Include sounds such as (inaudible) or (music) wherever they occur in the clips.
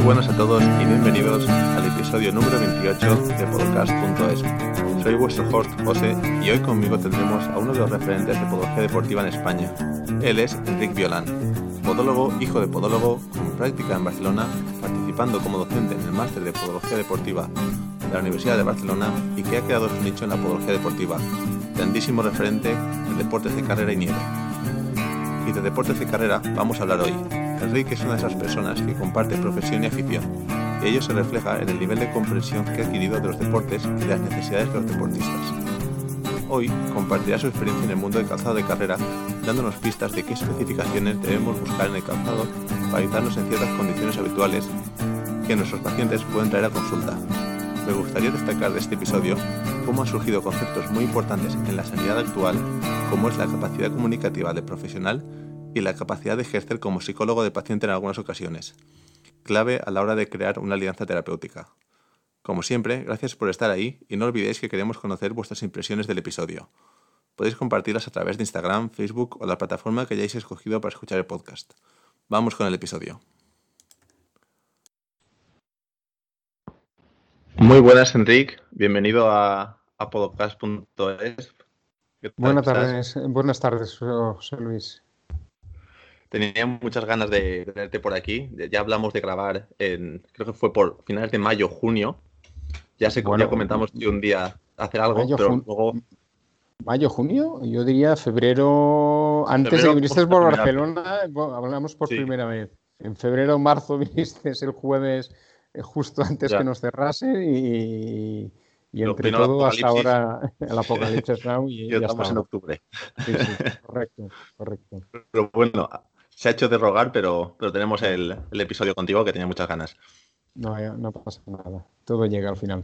Muy buenas a todos y bienvenidos al episodio número 28 de podcast.es. Soy vuestro host José y hoy conmigo tendremos a uno de los referentes de podología deportiva en España. Él es Enric Violán, podólogo, hijo de podólogo, con práctica en Barcelona, participando como docente en el máster de podología deportiva de la Universidad de Barcelona y que ha creado su nicho en la podología deportiva, grandísimo referente en deportes de carrera y nieve. Y de deportes de carrera vamos a hablar hoy, Enrique es una de esas personas que comparte profesión y afición, y ello se refleja en el nivel de comprensión que ha adquirido de los deportes y las necesidades de los deportistas. Hoy compartirá su experiencia en el mundo del calzado de carrera, dándonos pistas de qué especificaciones debemos buscar en el calzado para ayudarnos en ciertas condiciones habituales que nuestros pacientes pueden traer a consulta. Me gustaría destacar de este episodio cómo han surgido conceptos muy importantes en la sanidad actual, como es la capacidad comunicativa del profesional y la capacidad de ejercer como psicólogo de paciente en algunas ocasiones, clave a la hora de crear una alianza terapéutica. Como siempre, gracias por estar ahí y no olvidéis que queremos conocer vuestras impresiones del episodio. Podéis compartirlas a través de Instagram, Facebook o la plataforma que hayáis escogido para escuchar el podcast. Vamos con el episodio. Muy buenas, Enrique. Bienvenido a, a podcast.es. Buenas tardes, buenas tardes, José Luis. Tenía muchas ganas de tenerte por aquí. Ya hablamos de grabar en, creo que fue por finales de mayo, junio. Ya sé que ya comentamos que un día hacer algo, pero luego... Mayo, junio, yo diría febrero, antes de que viniste por Barcelona, hablamos por primera vez. En febrero, marzo (laughs) viniste el jueves eh, justo antes que nos cerrase y, y entre todo hasta ahora el apocalipsis (laughs) now y, ya estamos en octubre. Sí, sí, (laughs) correcto, correcto. Pero bueno, se ha hecho de rogar, pero, pero tenemos el, episodio contigo que tenía muchas ganas. No, no pasa nada. Todo llega al final.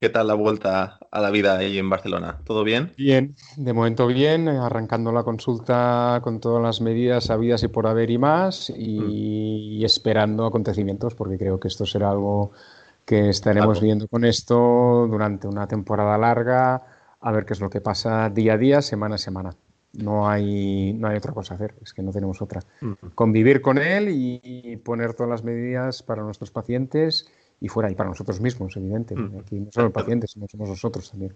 ¿Qué tal la vuelta a la vida ahí en Barcelona? ¿Todo bien? Bien, de momento bien, arrancando la consulta con todas las medidas habidas y por haber y más, y, mm. esperando acontecimientos, porque creo que esto será algo que estaremos viendo con esto durante una temporada larga, a ver qué es lo que pasa día a día, semana a semana. No hay, no hay otra cosa a hacer, es que no tenemos otra. Convivir con él y, poner todas las medidas para nuestros pacientes y fuera, y para nosotros mismos, evidente. Aquí no solo el paciente, sino somos nosotros también.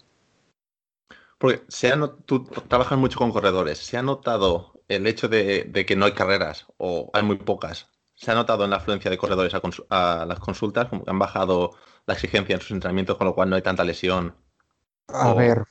Porque se tú trabajas mucho con corredores. ¿Se ha notado el hecho de, que no hay carreras o hay muy pocas? ¿Se ha notado en la afluencia de corredores a, a las consultas? Como que han bajado la exigencia en sus entrenamientos, con lo cual no hay tanta lesión a ver,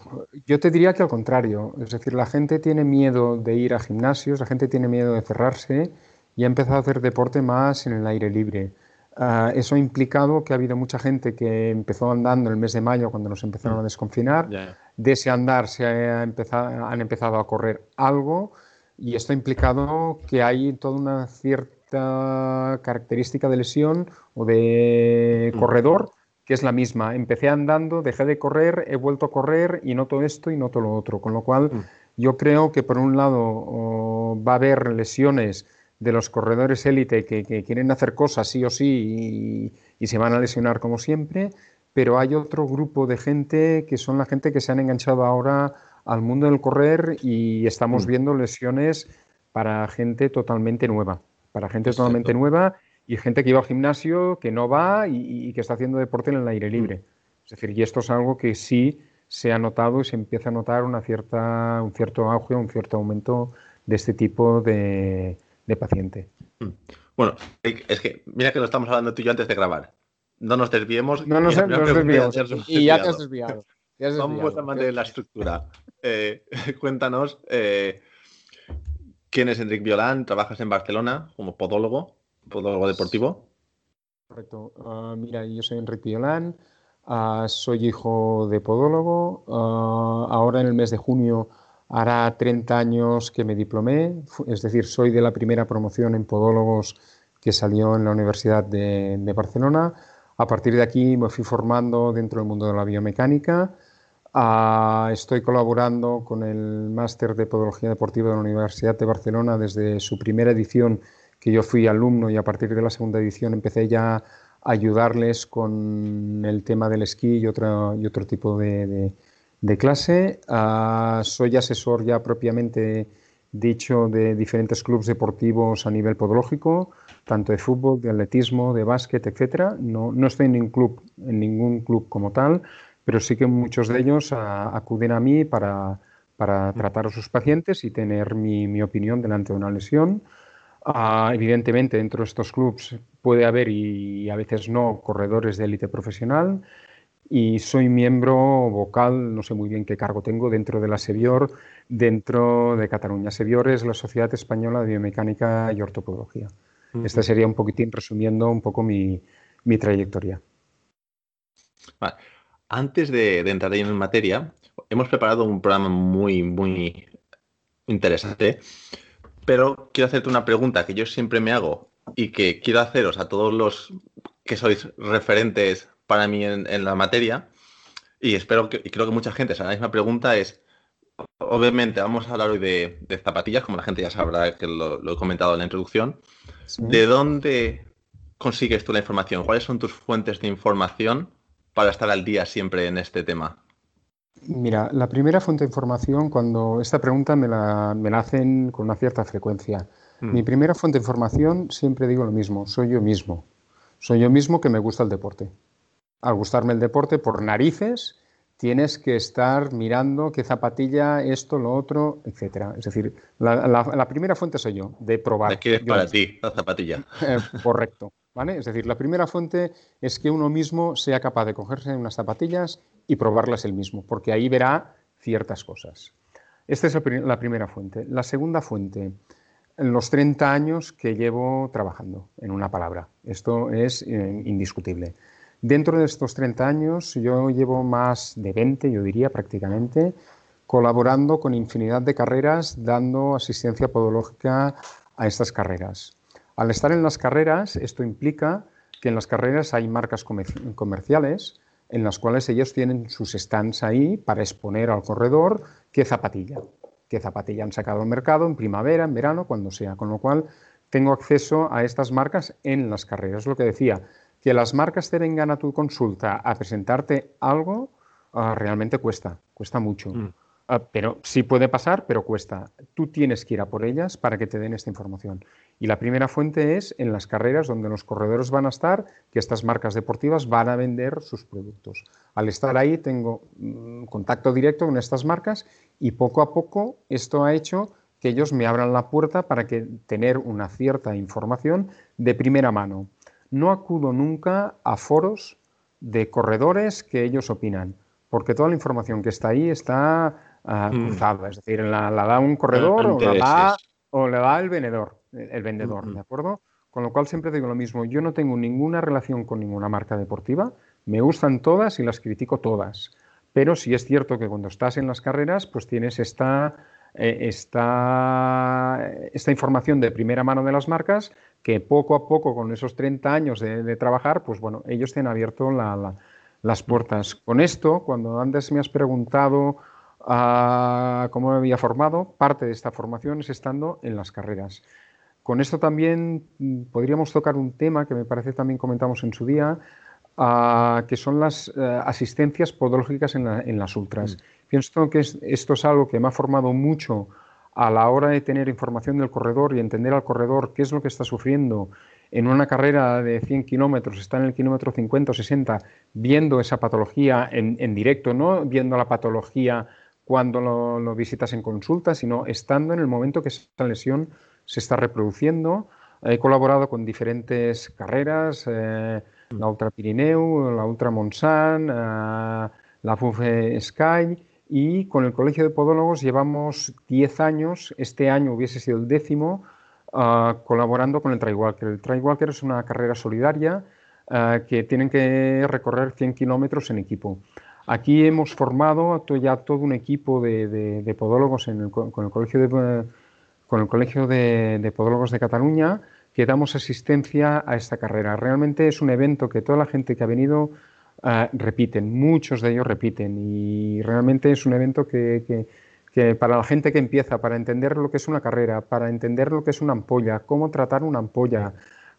yo te diría que al contrario, es decir, la gente tiene miedo de ir a gimnasios, la gente tiene miedo de cerrarse y ha empezado a hacer deporte más en el aire libre. Ah, eso ha implicado que ha habido mucha gente que empezó andando el mes de mayo cuando nos empezaron a mm. desconfinar. De ese andar se ha empezado, han empezado a correr algo y esto ha implicado que hay toda una cierta característica de lesión o de mm. corredor que es la misma. Empecé andando, dejé de correr, he vuelto a correr y noto esto y noto lo otro. Con lo cual, mm. yo creo que por un lado va a haber lesiones de los corredores élite que, quieren hacer cosas sí o sí y, se van a lesionar como siempre, pero hay otro grupo de gente que son la gente que se han enganchado ahora al mundo del correr y estamos mm. viendo lesiones para gente totalmente nueva, para gente totalmente nueva y gente que iba al gimnasio, que no va y, que está haciendo deporte en el aire libre. Es decir, y esto es algo que sí se ha notado y se empieza a notar una cierta, un cierto auge, un cierto aumento de este tipo de, paciente. Mm. Bueno, es que mira que lo estamos hablando tú y yo antes de grabar. No nos desviemos. No nos, desviemos. Y ya te has desviado. Vamos a mantener la estructura. Eh, (laughs) cuéntanos, eh, ¿quién es Enric Violán? ¿Trabajas en Barcelona como podólogo? Podólogo deportivo. Correcto. Ah, mira, yo soy Enrique Violán, ah, soy hijo de podólogo. Ah, ahora en el mes de junio hará 30 años que me diplomé, es decir, soy de la primera promoción en podólogos que salió en la Universidad de Barcelona. A partir de aquí me fui formando dentro del mundo de la biomecánica. estoy colaborando con el máster de Podología Deportiva de la Universidad de Barcelona desde su primera edición que yo fui alumno y a partir de la segunda edición empecé ya a ayudarles con el tema del esquí y otro, y otro tipo de, de, clase. Ah, soy asesor ya propiamente dicho de diferentes clubes deportivos a nivel podológico, tanto de fútbol, de atletismo, de básquet, etcétera. No, no estoy en ningún club, en ningún club como tal, pero sí que muchos de ellos acuden a mí para, para tratar a sus pacientes y tener mi, mi opinión delante de una lesión. Ah, evidentemente, dentro de estos clubes puede haber y a veces no corredores de élite profesional y soy miembro vocal, no sé muy bien qué cargo tengo, dentro de la SEBIOR, dentro de Cataluña. SEBIOR es la Sociedad Española de Biomecánica y Ortopedología. Esta sería un poquitín resumiendo un poco mi, mi trayectoria. Antes de, de, entrar en materia, hemos preparado un programa muy, muy interesante pero quiero hacerte una pregunta que yo siempre me hago y que quiero haceros a todos los que sois referentes para mí en, la materia. Y espero que, y creo que mucha gente se la misma pregunta es, obviamente vamos a hablar hoy de, zapatillas, como la gente ya sabrá que lo, he comentado en la introducción. ¿De dónde consigues tú la información? ¿Cuáles son tus fuentes de información para estar al día siempre en este tema? Mira, la primera fuente de información, cuando esta pregunta me la, hacen con una cierta frecuencia. Mm. Mi primera fuente de información, siempre digo lo mismo, soy yo mismo. Soy yo mismo que me gusta el deporte. Al gustarme el deporte, por narices, tienes que estar mirando qué zapatilla, esto, lo otro, etcétera. Es decir, la, primera fuente soy yo, de probar. ¿De qué es para ti la zapatilla? (laughs) Eh, correcto. ¿vale? Es decir, la primera fuente es que uno mismo sea capaz de cogerse unas zapatillas y probarlas él mismo, porque ahí verá ciertas cosas. Esta es la primera fuente. La segunda fuente, los 30 años que llevo trabajando, en una palabra. Esto es eh, indiscutible. Dentro de estos 30 años, yo llevo más de 20, yo diría prácticamente, colaborando con infinidad de carreras, dando asistencia podológica a estas carreras. Al estar en las carreras, esto implica que en las carreras hay marcas comerciales en las cuales ellos tienen sus stands ahí para exponer al corredor qué zapatilla, qué zapatilla han sacado al mercado en primavera, en verano, cuando sea. Con lo cual tengo acceso a estas marcas en las carreras. Lo que decía, que las marcas te vengan a tu consulta a presentarte algo, ah, realmente cuesta, cuesta mucho. Mm. Ah, pero sí puede pasar, pero cuesta. Tú tienes que ir a por ellas para que te den esta información. Y la primera fuente es en las carreras donde los corredores van a estar, que estas marcas deportivas van a vender sus productos. Al estar ahí tengo mm, contacto directo con estas marcas y poco a poco esto ha hecho que ellos me abran la puerta para que tener una cierta información de primera mano. No acudo nunca a foros de corredores que ellos opinan, porque toda la información que está ahí está uh, cruzada, es decir, la, da un corredor o la da, o la da el vendedor el vendedor, ¿de acuerdo? Con lo cual siempre digo lo mismo, yo no tengo ninguna relación con ninguna marca deportiva, me gustan todas y las critico todas, pero sí es cierto que cuando estás en las carreras, pues tienes esta, eh, esta, esta información de primera mano de las marcas que poco a poco, con esos 30 años de, trabajar, pues bueno, ellos te han abierto las puertas. Con esto, cuando antes me has preguntado ah, cómo me había formado, parte de esta formación es estando en las carreras. Con esto también mm, podríamos tocar un tema que me parece también comentamos en su día, ah, que son las eh, asistencias podológicas en, las ultras. Mm. Pienso que esto es algo que me ha formado mucho a la hora de tener información del corredor y entender al corredor qué es lo que está sufriendo en una carrera de 100 kilómetros, está en el kilómetro 50 o 60, viendo esa patología en, directo, no viendo la patología cuando lo, lo, visitas en consulta, sino estando en el momento que esa lesión se está reproduciendo. He colaborado con diferentes carreras, eh, mm. la Ultra Pirineu, la Ultra Monsan, eh, la FUFE Sky y con el Colegio de Podólogos llevamos 10 años, este año hubiese sido el décimo, eh, colaborando con el Trailwalker. El Trailwalker es una carrera solidaria que tienen que recorrer 100 kilómetros en equipo. Aquí hemos formado ya todo un equipo de, podólogos con el Colegio de con el Colegio de, Podólogos de Cataluña que damos asistencia a esta carrera. Realmente es un evento que toda la gente que ha venido uh, repiten, muchos de ellos repiten y realmente es un evento que, que, para la gente que empieza, para entender lo que es una carrera, para entender lo que es una ampolla, cómo tratar una ampolla,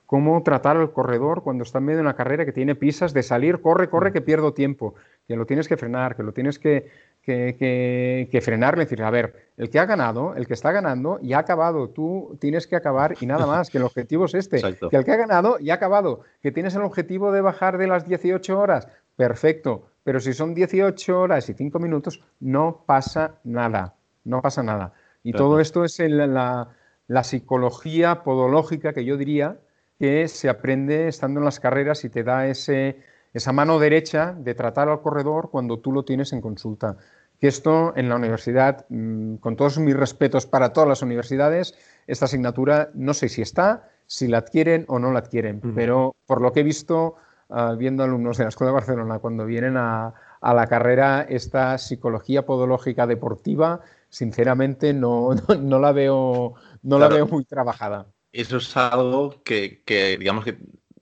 cómo tratar al corredor cuando está en medio de una carrera que tiene pisas de salir, corre, corre, que pierdo tiempo. Que lo tienes que frenar, que lo tienes que, que, que, frenar, decir, a ver, el que ha ganado, el que está ganando, ya ha acabado, tú tienes que acabar y nada más, que el objetivo es este, que el que ha ganado ya ha acabado, que tienes el objetivo de bajar de las 18 horas, perfecto, pero si son 18 horas y 5 minutos, no pasa nada, no pasa nada. Y todo esto es la, la psicología podológica que yo diría que se aprende estando en las carreras y te da ese, esa mano derecha de tratar al corredor cuando tú lo tienes en consulta. Que esto en la universidad, mm, con todos mis respetos para todas las universidades, esta asignatura no sé si está, si la adquieren o no la adquieren, pero por lo que he visto, ah, viendo alumnos de la Escuela de Barcelona, cuando vienen a, la carrera, esta psicología podológica deportiva, sinceramente no, no, la veo, no la veo muy trabajada. Eso es algo que, digamos que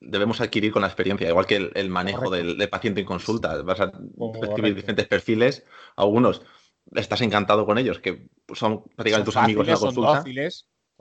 debemos adquirir con la experiencia, igual que el, manejo del, paciente en consulta. Vas a escribir diferentes perfiles, algunos estás encantado con ellos, que son prácticamente tus amigos en la consulta.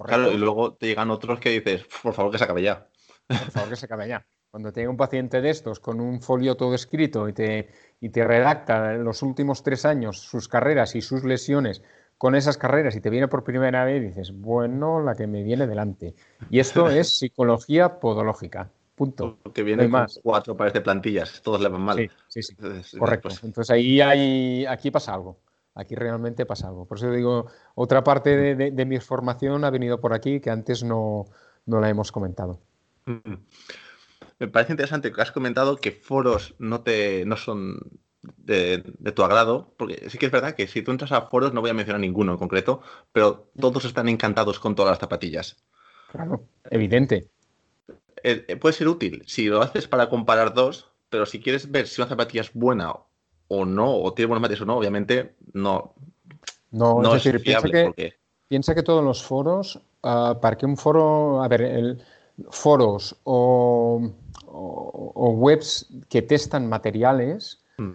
claro, y luego te llegan otros que dices, por favor que se acabe ya. Por favor que se acabe ya. Cuando te llega un paciente de estos con un folio todo escrito y te, y te redacta en los últimos tres años sus carreras y sus lesiones con esas carreras y te viene por primera vez, dices, bueno, la que me viene delante. Y esto (laughs) es psicología podológica. Punto. Que viene más. cuatro pares de plantillas, todos le van mal. Sí, sí, sí. Correcto. Entonces ahí hay, aquí pasa algo. Aquí realmente pasa algo. Por eso digo, otra parte de, mi formación ha venido por aquí que antes no, no la hemos comentado. Mm. Me parece interesante que has comentado que foros no te no son de, tu agrado, porque sí que es verdad que si tú entras a foros, no voy a mencionar ninguno en concreto, pero todos están encantados con todas las zapatillas. Claro, evidente. Eh, eh, puede ser útil si lo haces para comparar dos, pero si quieres ver si una zapatilla es buena o no, o tiene buenos materiales o no, obviamente no. No, es, decir, piensa, que, piensa que todos los foros, ah, para que un foro, a ver, el, foros o, o webs que testan materiales, Mm.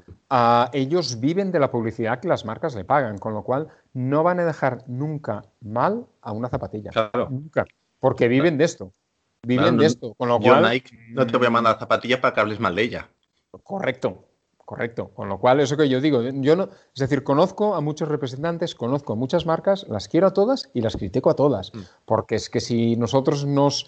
ellos viven de la publicidad que las marcas le pagan, con lo cual no van a dejar nunca mal a una zapatilla. Nunca. Porque viven de esto. Viven de esto. Con lo yo, Nike, no te voy a mandar zapatillas para que hables mal de ella. Correcto. Correcto. Con lo cual, eso que yo digo, yo no, es decir, conozco a muchos representantes, conozco a muchas marcas, las quiero a todas y las critico a todas. Mm. Porque es que si nosotros nos,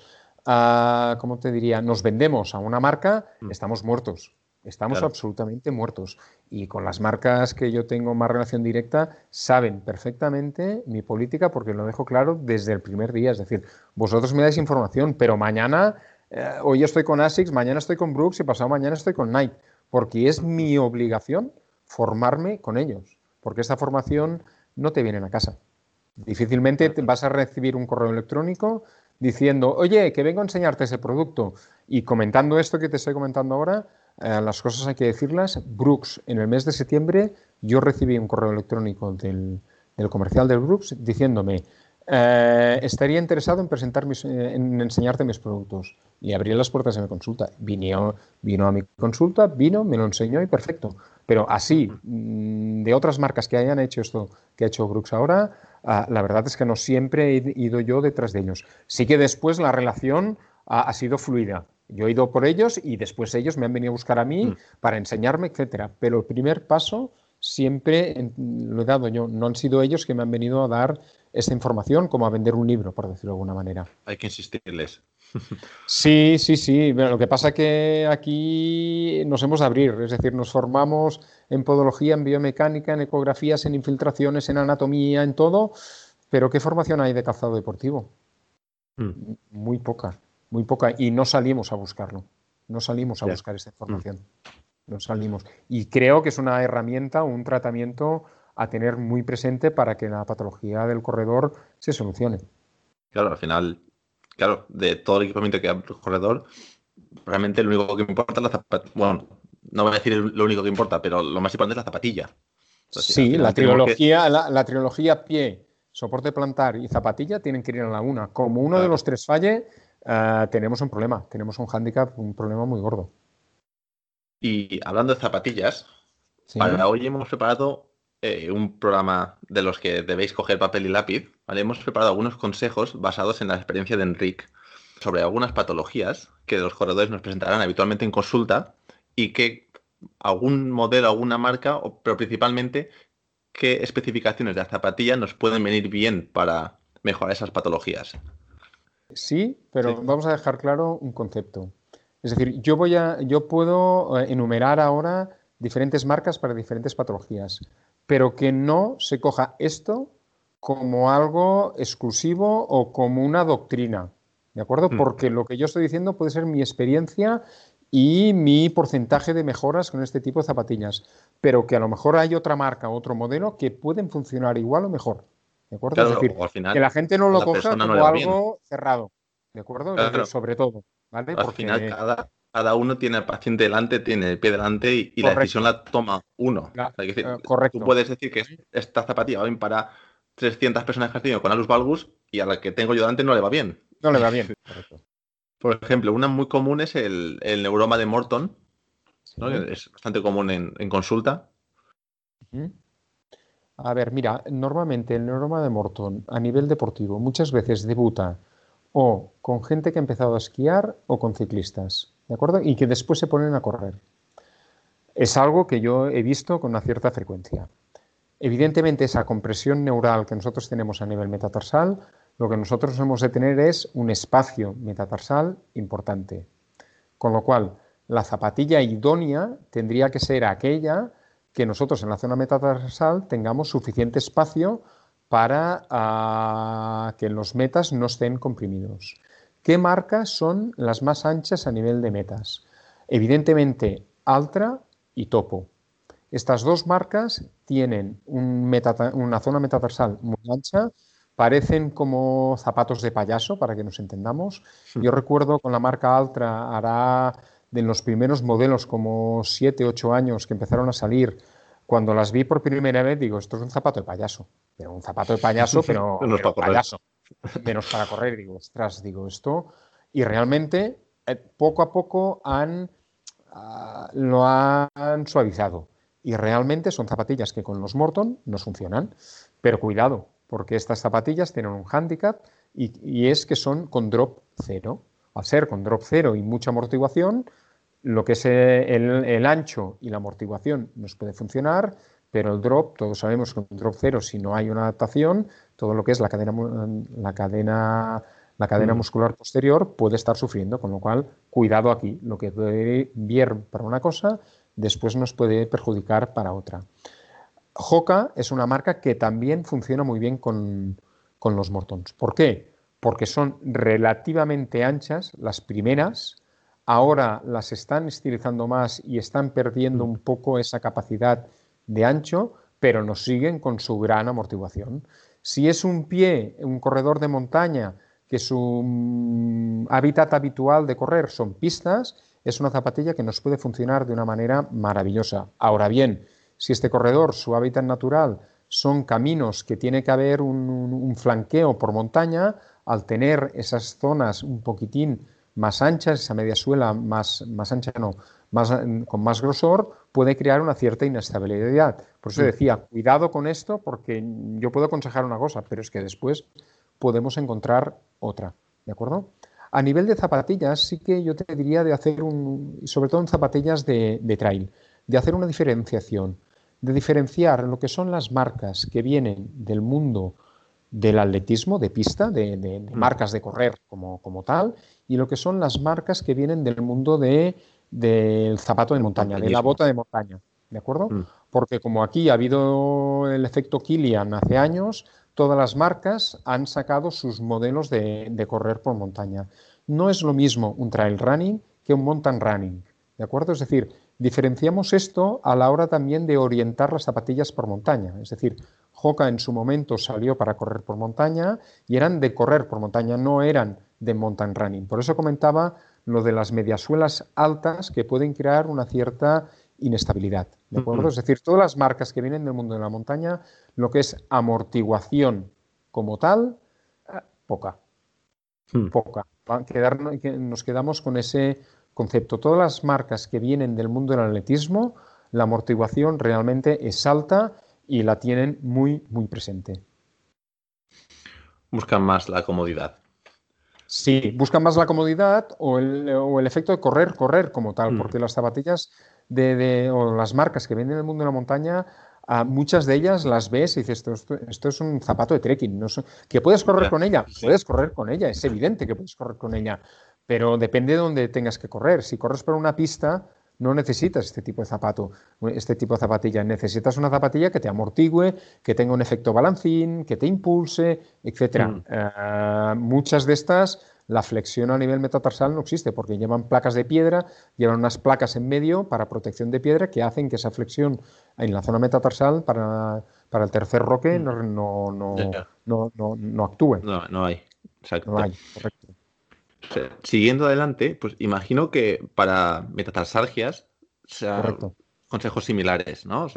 uh, ¿cómo te diría? Nos vendemos a una marca, mm. estamos muertos. Estamos absolutamente muertos. Y con las marcas que yo tengo más relación directa, saben perfectamente mi política porque lo dejo claro desde el primer día. Es decir, vosotros me dais información, pero mañana, eh, hoy estoy con ASICS, mañana estoy con Brooks y pasado mañana estoy con Nike. Porque es mi obligación formarme con ellos. Porque esta formación no te viene a casa. Difícilmente vas a recibir un correo electrónico diciendo, oye, que vengo a enseñarte ese producto. Y comentando esto que te estoy comentando ahora, eh, las cosas hay que decirlas. Brooks, en el mes de septiembre, yo recibí un correo electrónico del, comercial del Brooks diciéndome, eh, estaría interesado en presentar eh, en enseñarte mis productos. Y abrí las puertas de mi consulta. Vino, vino a mi consulta, vino, me lo enseñó y perfecto. Pero así, mm, de otras marcas que hayan hecho esto que ha hecho Brooks ahora, ah, la verdad es que no siempre he ido yo detrás de ellos. Sí que después la relación ha sido fluida. Yo he ido por ellos y después ellos me han venido a buscar a mí mm. para enseñarme, etcétera. Pero el primer paso siempre lo he dado yo. No han sido ellos que me han venido a dar esta información como a vender un libro, por decirlo de alguna manera. Hay que insistirles. (laughs) Sí, sí, sí. lo que pasa es que aquí nos hemos de abrir, es decir, nos formamos en podología, en biomecánica, en ecografías, en infiltraciones, en anatomía, en todo. Pero ¿qué formación hay de calzado deportivo? Mm. Muy poca muy poca, y no salimos a buscarlo, no salimos a buscar esta información, no salimos. Y creo que es una herramienta, un tratamiento a tener muy presente para que la patología del corredor se solucione. Claro, al final, claro, de todo el equipamiento que hay el corredor, realmente lo único que importa es la zapatilla. Bueno, no voy a decir lo único que importa, pero lo más importante es la zapatilla. sí, la trilogía, la, trilogía pie, soporte plantar y zapatilla tienen que ir en la una. Como uno de los tres falle, Ah, tenemos un problema, tenemos un hándicap, un problema muy gordo. Y hablando de zapatillas, para hoy hemos preparado eh, un programa de los que debéis coger papel y lápiz. Hemos preparado algunos consejos basados en la experiencia de Enric sobre algunas patologías que los corredores nos presentarán habitualmente en consulta y que algún modelo, alguna marca, pero principalmente qué especificaciones de la zapatilla nos pueden venir bien para mejorar esas patologías. Sí, pero vamos a dejar claro un concepto. Es decir, yo voy a, yo puedo eh, enumerar ahora diferentes marcas para diferentes patologías, pero que no se coja esto como algo exclusivo o como una doctrina, ¿de acuerdo? Mm. Porque lo que yo estoy diciendo puede ser mi experiencia y mi porcentaje de mejoras con este tipo de zapatillas, pero que a lo mejor hay otra marca, otro modelo que pueden funcionar igual o mejor. ¿De acuerdo? es decir, que la gente no lo coja como algo cerrado. ¿De acuerdo? Sobre todo. ¿vale? Al final, cada, cada, uno tiene el paciente delante, tiene el pie delante y, la decisión la toma uno. Eh, correcto. Tú puedes decir que esta zapatilla va bien para 300 personas que han tenido con alus valgus y a la que tengo yo delante no le va bien. No le va bien. Correcto. (laughs) Por ejemplo, una muy común es el, neuroma de Morton, es bastante común en, consulta. A ver, mira, normalmente el neuroma de Morton a nivel deportivo muchas veces debuta o con gente que ha empezado a esquiar o con ciclistas, ¿de acuerdo? Y que después se ponen a correr. Es algo que yo he visto con una cierta frecuencia. Evidentemente, esa compresión neural que nosotros tenemos a nivel metatarsal lo que nosotros hemos de tener es un espacio metatarsal importante. Con lo cual, la zapatilla idónea tendría que ser aquella que nosotros en la zona metatarsal tengamos suficiente espacio para ah, que los metas no estén comprimidos. ¿Qué marcas son las más anchas a nivel de metas? Evidentemente, Altra y Topo. Estas dos marcas tienen una zona metatarsal muy ancha Parecen como zapatos de payaso, para que nos entendamos. Yo recuerdo con la marca Altra, hará de los primeros modelos, como 7, 8 años que empezaron a salir, cuando las vi por primera vez, digo, esto es un zapato de payaso. Pero un zapato de payaso, (laughs) pero, pero payaso. Menos para correr. Digo, ostras, digo esto. Y realmente, eh, poco a poco han, ah, lo han suavizado. Y realmente son zapatillas que con los Morton no funcionan. Pero cuidado, porque estas zapatillas tienen un hándicap y, es que son con drop cero. Al ser con drop cero y mucha amortiguación, lo que es el, ancho y la amortiguación nos puede funcionar, pero el drop, todos sabemos que con drop cero, si no hay una adaptación, todo lo que es la cadena, la cadena, la cadena mm. muscular posterior puede estar sufriendo, con lo cual, cuidado aquí, lo que puede bien para una cosa, después nos puede perjudicar para otra. Hoka es una marca que también funciona muy bien con, los Mortons. ¿Por qué? Porque son relativamente anchas las primeras, ahora las están estilizando más y están perdiendo un poco esa capacidad de ancho, pero nos siguen con su gran amortiguación. Si es un pie, un corredor de montaña, que su mm, hábitat habitual de correr son pistas, es una zapatilla que nos puede funcionar de una manera maravillosa. Ahora bien, si este corredor, su hábitat natural, son caminos que tiene que haber un, flanqueo por montaña, al tener esas zonas un poquitín más anchas, esa media suela más, más ancha, no, más, con más grosor, puede crear una cierta inestabilidad. Por eso mm. decía, cuidado con esto, porque yo puedo aconsejar una cosa, pero es que después podemos encontrar otra. ¿De acuerdo? A nivel de zapatillas, sí que yo te diría de hacer un, sobre todo en zapatillas de trail, de hacer una diferenciación de diferenciar lo que son las marcas que vienen del mundo del atletismo, de pista, de, mm. marcas de correr como, como, tal, y lo que son las marcas que vienen del mundo de, del zapato de montaña, de la bota de montaña. ¿De acuerdo? Mm. Porque como aquí ha habido el efecto Kilian hace años, todas las marcas han sacado sus modelos de, de correr por montaña. No es lo mismo un trail running que un mountain running. ¿De acuerdo? Es decir, Diferenciamos esto a la hora también de orientar las zapatillas por montaña. Es decir, Hoka en su momento salió para correr por montaña y eran de correr por montaña, no eran de mountain running. Por eso comentaba lo de las mediasuelas altas que pueden crear una cierta inestabilidad. ¿de acuerdo? Es decir, todas las marcas que vienen del mundo de la montaña, lo que es amortiguación como tal, eh, poca. Hmm. Poca. nos quedamos con ese concepto. Todas las marcas que vienen del mundo del atletismo, la amortiguación realmente es alta y la tienen muy, muy presente. Buscan más la comodidad. Sí, buscan más la comodidad o el, efecto de correr, correr como tal, mm. porque las zapatillas de, o las marcas que venden en el mundo de la montaña, muchas de ellas las ves y dices, esto, esto, es un zapato de trekking. No ¿Que puedes correr con ella? Puedes correr con ella, es evidente que puedes correr con ella, pero depende de dónde tengas que correr. Si corres por una pista, no necesitas este tipo de zapato, este tipo de zapatilla. Necesitas una zapatilla que te amortigüe, que tenga un efecto balancín, que te impulse, etc. Mm. Eh, muchas de estas, la flexión a nivel metatarsal no existe porque llevan placas de piedra, llevan unas placas en medio para protección de piedra que hacen que esa flexión en la zona metatarsal para, para el tercer roque mm. no, no, no, no, no actúe. No, no hay. Exacto. No hay, correcto siguiendo adelante, pues imagino que para metatarsalgias sean consejos similares, ¿no?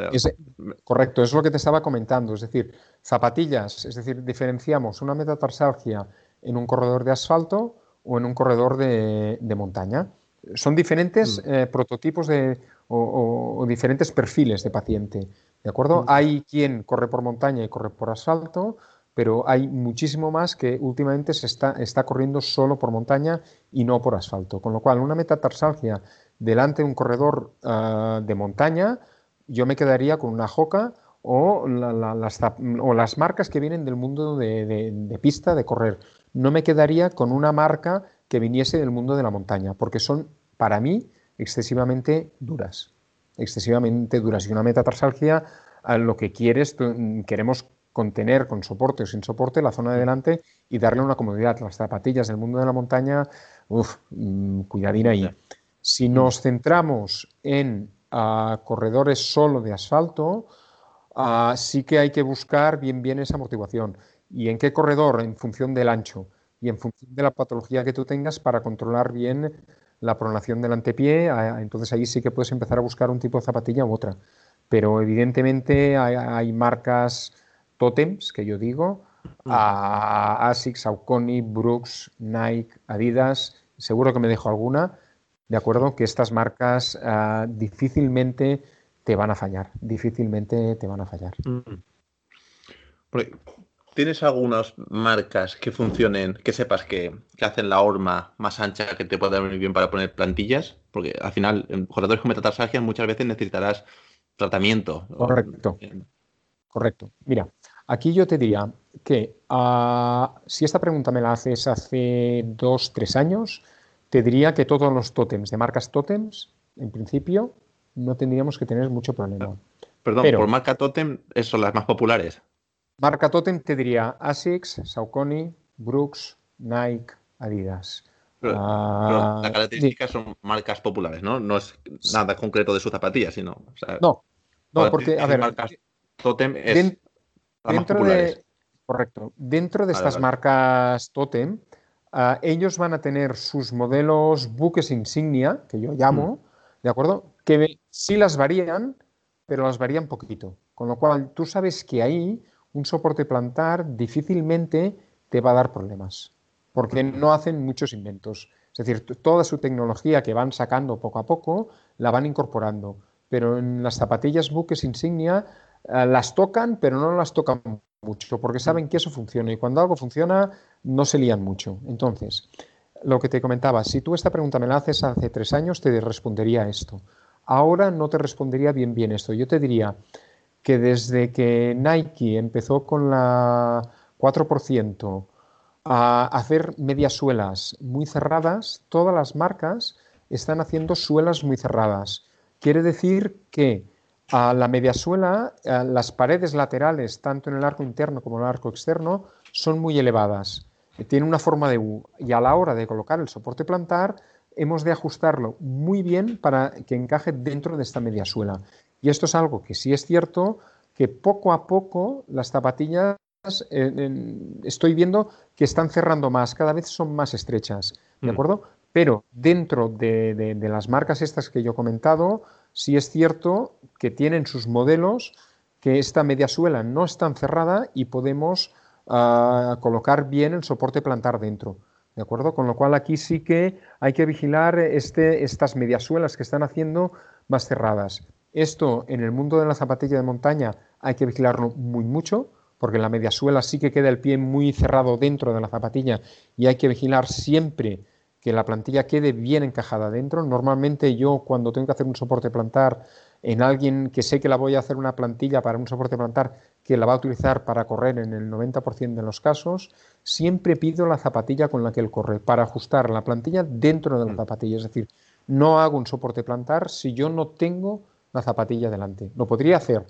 correcto, es lo que te estaba comentando. Es decir, zapatillas, es decir, diferenciamos una metatarsalgia en un corredor de asfalto o en un corredor de, montaña. Son diferentes mm. eh, prototipos de, o, diferentes perfiles de paciente. ¿De acuerdo? Mm. Hay quien corre por montaña y corre por asfalto, pero hay muchísimo más que últimamente se está, está corriendo solo por montaña y no por asfalto. Con lo cual, una metatarsalgia delante de un corredor ah, de montaña, yo me quedaría con una joca o, las, o las, marcas que vienen del mundo de, pista, de correr. No me quedaría con una marca que viniese del mundo de la montaña, porque son, para mí, excesivamente duras. Excesivamente duras. Y una metatarsalgia, lo que quieres, queremos contener con soporte o sin soporte la zona de delante y darle una comodidad. Las zapatillas del mundo de la montaña, uff, mm, cuidadín ahí. Si nos centramos en ah, corredores solo de asfalto, ah, sí que hay que buscar bien bien esa motivación. ¿Y en qué corredor? En función del ancho y en función de la patología que tú tengas para controlar bien la pronación del antepié. Ah, entonces ahí sí que puedes empezar a buscar un tipo de zapatilla u otra. Pero evidentemente hay marcas tótems que yo digo, a ASICS, Saucony, Brooks, Nike, Adidas, seguro que me dejo alguna, de acuerdo, que estas marcas ah, difícilmente te van a fallar, difícilmente te van a fallar. ¿Tienes algunas marcas que funcionen, que sepas que, hacen la horma más ancha que te pueda venir bien para poner plantillas? Porque al final, en jugadores con metatarsalgia muchas veces necesitarás tratamiento. Correcto. Correcto. Mira, Aquí yo te diría que ah, si esta pregunta me la haces hace dos, tres años, te diría que todos los tótems de marcas tótems, en principio, no tendríamos que tener mucho problema. Perdón, por marca tótem son las más populares. Marca tótem te diría ASICS, Saucony, Brooks, Nike, Adidas. Pero, ah, la característica son marcas populares, ¿no? No es nada concreto de su zapatilla, sino. no, no, porque, a ver. Marcas Totem es dentro de, correcto. Dentro de estas marcas Totem, ah, ellos van a tener sus modelos buques insignia, que yo llamo, mm. ¿de acuerdo? Que sí las varían, pero las varían poquito. Con lo cual, tú sabes que ahí un soporte plantar difícilmente te va a dar problemas, porque no hacen muchos inventos. Es decir, toda su tecnología que van sacando poco a poco, la van incorporando. Pero en las zapatillas buques insignia las tocan, pero no las tocan mucho, porque saben que eso funciona y cuando algo funciona no se lían mucho. Entonces, lo que te comentaba, si tú esta pregunta me la haces hace tres años, te respondería esto. Ahora no te respondería bien bien esto. Yo te diría que desde que Nike empezó con la 4% a hacer medias suelas muy cerradas, todas las marcas están haciendo suelas muy cerradas. Quiere decir que a la mediasuela, las paredes laterales, tanto en el arco interno como en el arco externo, son muy elevadas. Tiene una forma de U y a la hora de colocar el soporte plantar hemos de ajustarlo muy bien para que encaje dentro de esta mediasuela. Y esto es algo que sí es cierto que poco a poco las zapatillas estoy viendo que están cerrando más, cada vez son más estrechas, ¿de mm. acuerdo? Pero dentro de las marcas estas que yo he comentado, sí es cierto que tienen sus modelos que esta media suela no es tan cerrada y podemos ah, colocar bien el soporte plantar dentro. ¿De acuerdo? Con lo cual aquí sí que hay que vigilar este, estas mediasuelas que están haciendo más cerradas. Esto en el mundo de la zapatilla de montaña hay que vigilarlo muy mucho, porque en la mediasuela sí que queda el pie muy cerrado dentro de la zapatilla y hay que vigilar siempre que la plantilla quede bien encajada dentro. Normalmente yo cuando tengo que hacer un soporte plantar en alguien que sé que la voy a hacer una plantilla para un soporte plantar que la va a utilizar para correr en el 90% de los casos, siempre pido la zapatilla con la que él corre para ajustar la plantilla dentro de la mm. zapatilla. Es decir, no hago un soporte plantar si yo no tengo la zapatilla delante. Lo podría hacer,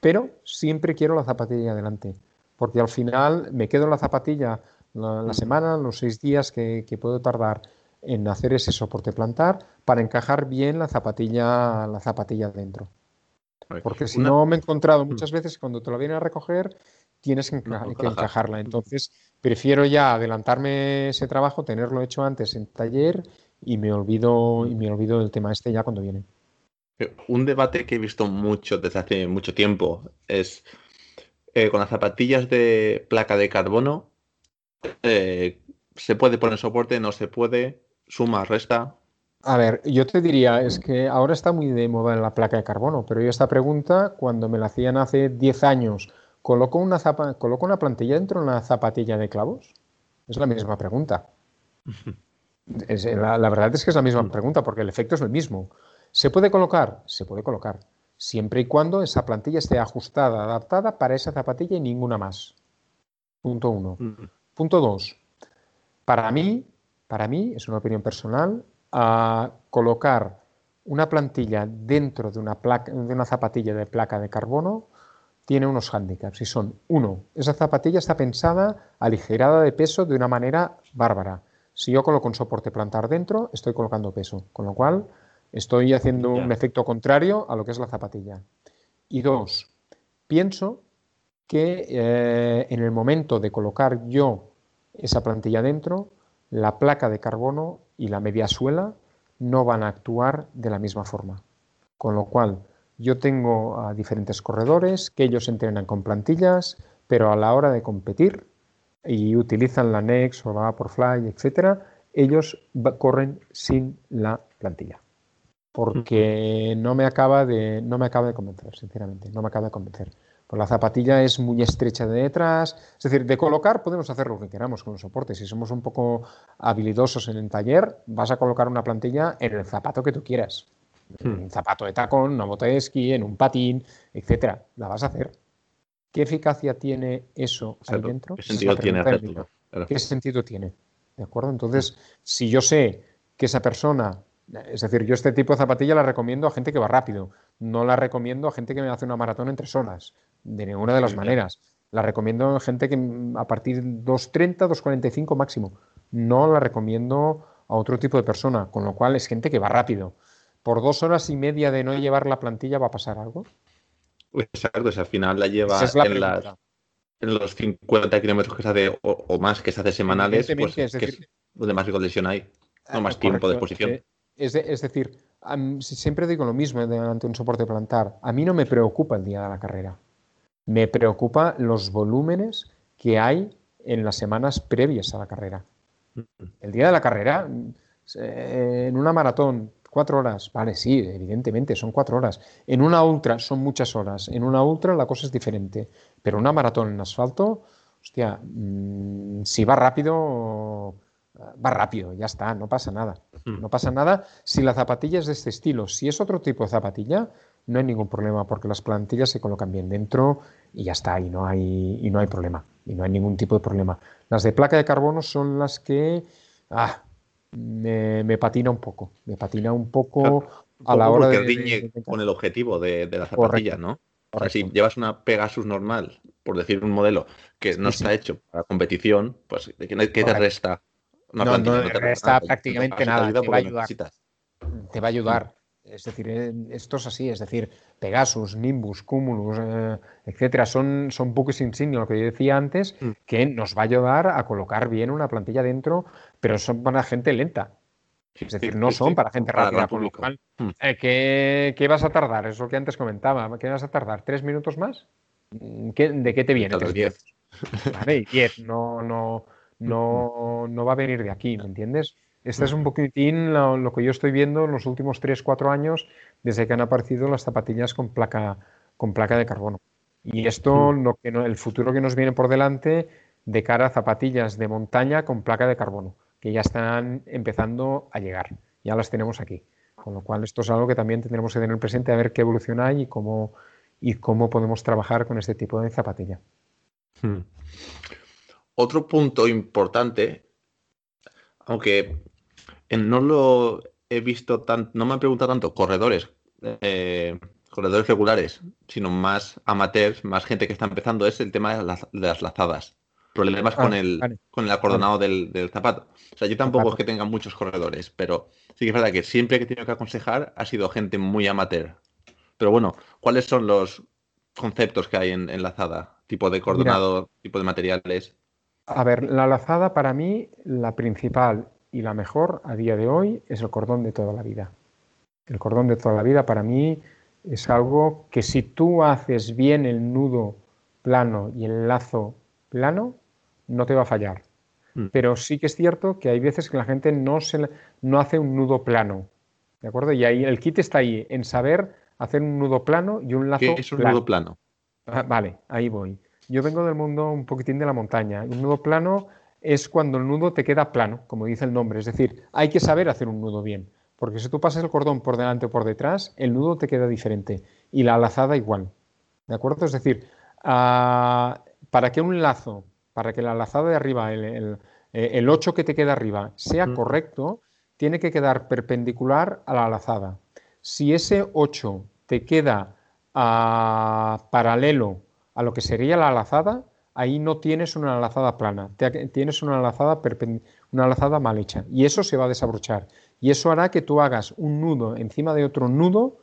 pero siempre quiero la zapatilla delante, porque al final me quedo la zapatilla la, mm. semana, los seis días que, que puedo tardar en hacer ese soporte plantar para encajar bien la zapatilla, la zapatilla dentro. Porque si no me he encontrado mm. muchas veces cuando te la vienen a recoger, tienes que, encajarla. Entonces, prefiero ya adelantarme ese trabajo, tenerlo hecho antes en taller y me olvido, y me olvido del tema este ya cuando viene. Un debate que he visto mucho desde hace mucho tiempo es eh, con las zapatillas de placa de carbono. Eh, ¿Se puede poner soporte? ¿No se puede? Suma, resta. A ver, yo te diría, es que ahora está muy de moda la placa de carbono, pero yo esta pregunta, cuando me la hacían hace 10 años, ¿coloco una, zapa ¿coloco una plantilla dentro de una zapatilla de clavos? Es la misma pregunta. (laughs) la, la, verdad es que es la misma pregunta, porque el efecto es el mismo. ¿Se puede colocar? Se puede colocar, siempre y cuando esa plantilla esté ajustada, adaptada para esa zapatilla y ninguna más. Punto uno. Mm. Punto dos. Para mí, para mí, es una opinión personal, a colocar una plantilla dentro de una, placa, de una zapatilla de placa de carbono tiene unos hándicaps y son, uno, esa zapatilla está pensada aligerada de peso de una manera bárbara. Si yo coloco un soporte plantar dentro, estoy colocando peso, con lo cual estoy haciendo un efecto contrario a lo que es la zapatilla. Y dos, pienso que eh, en el momento de colocar yo esa plantilla dentro, la placa de carbono y la media suela no van a actuar de la misma forma. Con lo cual, yo tengo a diferentes corredores que ellos entrenan con plantillas, pero a la hora de competir y utilizan la Nex o la Vaporfly, etcétera, ellos corren sin la plantilla. Porque no me acaba de no me acaba de convencer, sinceramente, no me acaba de convencer. Pues la zapatilla es muy estrecha de detrás. Es decir, de colocar podemos hacer lo que queramos con los soportes. Si somos un poco habilidosos en el taller, vas a colocar una plantilla en el zapato que tú quieras. En hmm. un zapato de tacón, una bota de esquí, en un patín, etcétera. La vas a hacer. ¿Qué eficacia tiene eso ahí dentro? ¿Qué sentido tiene hacerlo? ¿Qué sentido tiene? ¿De acuerdo? Entonces, si yo sé que esa persona es decir, yo este tipo de zapatilla la recomiendo a gente que va rápido, no la recomiendo a gente que me hace una maratón en tres horas, de ninguna de las maneras. La recomiendo a gente que a partir de 2.30, 2.45 máximo. No la recomiendo a otro tipo de persona, con lo cual es gente que va rápido. Por dos horas y media de no llevar la plantilla va a pasar algo. Exacto, o al final la lleva en, los 50 kilómetros que se hace o, más que se hace semanales, pues es, donde más lesión hay, no ah, más tiempo de exposición. Eh, es, decir, siempre digo lo mismo ante un soporte plantar. A mí no me preocupa el día de la carrera. Me preocupa los volúmenes que hay en las semanas previas a la carrera. El día de la carrera, eh, en una maratón, cuatro horas, vale, sí, evidentemente, son cuatro horas. En una ultra son muchas horas. En una ultra la cosa es diferente. Pero una maratón en asfalto, hostia, mm, si va rápido, va rápido, ya está, no pasa nada. Hmm. No pasa nada si la zapatilla es de este estilo. Si es otro tipo de zapatilla, no hay ningún problema porque las plantillas se colocan bien dentro y ya está, y no hay, y no hay problema, y no hay ningún tipo de problema. Las de placa de carbono son las que ah, me, patina un poco, me patina un poco a la hora de, con el objetivo de, la zapatilla, ¿no? O sea, si llevas una Pegasus normal, por decir un modelo que no está hecho para competición, pues ¿qué, qué te resta no, no, está prácticamente nada. Te va a ayudar. Te va a ayudar. Es decir, eh, esto es así, es decir, Pegasus, Nimbus, Cumulus, eh, etcétera, son, son buques insignia, lo que yo decía antes, mm. que nos va a ayudar a colocar bien una plantilla dentro, pero son para gente lenta. Es decir, no son para gente rápida, por lo cual, mm. eh, ¿qué, vas a tardar? Es lo que antes comentaba. ¿Qué vas a tardar? ¿Tres minutos más? Mm, ¿De qué te viene? Diez. Vale, diez. No, no, (laughs) no, no va a venir de aquí, ¿me entiendes? Este es un poquitín lo, que yo estoy viendo en los últimos 3-4 años desde que han aparecido las zapatillas con placa, con placa de carbono. Y esto, lo que el futuro que nos viene por delante de cara a zapatillas de montaña con placa de carbono. que ya están empezando a llegar. Ya las tenemos aquí. Con lo cual, esto es algo que también tendremos que tener presente a ver qué evolución hay y cómo, y cómo podemos trabajar con este tipo de zapatilla. Hmm. Otro punto importante, aunque no lo he visto tan, no me han preguntado tanto corredores, eh, corredores regulares, sino más amateurs, más gente que está empezando, es el tema de las, lazadas. Problemas con, ah, el, con el acordonado del, zapato. O sea, yo tampoco es que tenga muchos corredores, pero sí que es verdad que siempre que he tenido que aconsejar ha sido gente muy amateur. Pero bueno, ¿cuáles son los conceptos que hay en, lazada? Tipo de cordonado, tipo de materiales. A ver, la lazada para mí, la principal y la mejor a día de hoy es el cordón de toda la vida. El cordón de toda la vida para mí es algo que si tú haces bien el nudo plano y el lazo plano, no te va a fallar. Mm. Pero sí que es cierto que hay veces que la gente no, se, no hace un nudo plano. ¿De acuerdo? Y ahí el kit está ahí, en saber hacer un nudo plano y un lazo ¿Qué es un nudo plano? Ah, vale, ahí voy. Yo vengo del mundo un poquitín de la montaña. Un nudo plano es cuando el nudo te queda plano, como dice el nombre. Es decir, hay que saber hacer un nudo bien. Porque si tú pasas el cordón por delante o por detrás, el nudo te queda diferente. Y la lazada igual. ¿De acuerdo? Es decir, ah, para que un lazo, para que la lazada de arriba, el, el, 8 que te queda arriba, sea correcto, tiene que quedar perpendicular a la lazada. Si ese 8 te queda ah, paralelo a lo que sería la lazada, ahí no tienes una lazada plana, tienes una lazada, una lazada mal hecha. Y eso se va a desabrochar y eso hará que tú hagas un nudo encima de otro nudo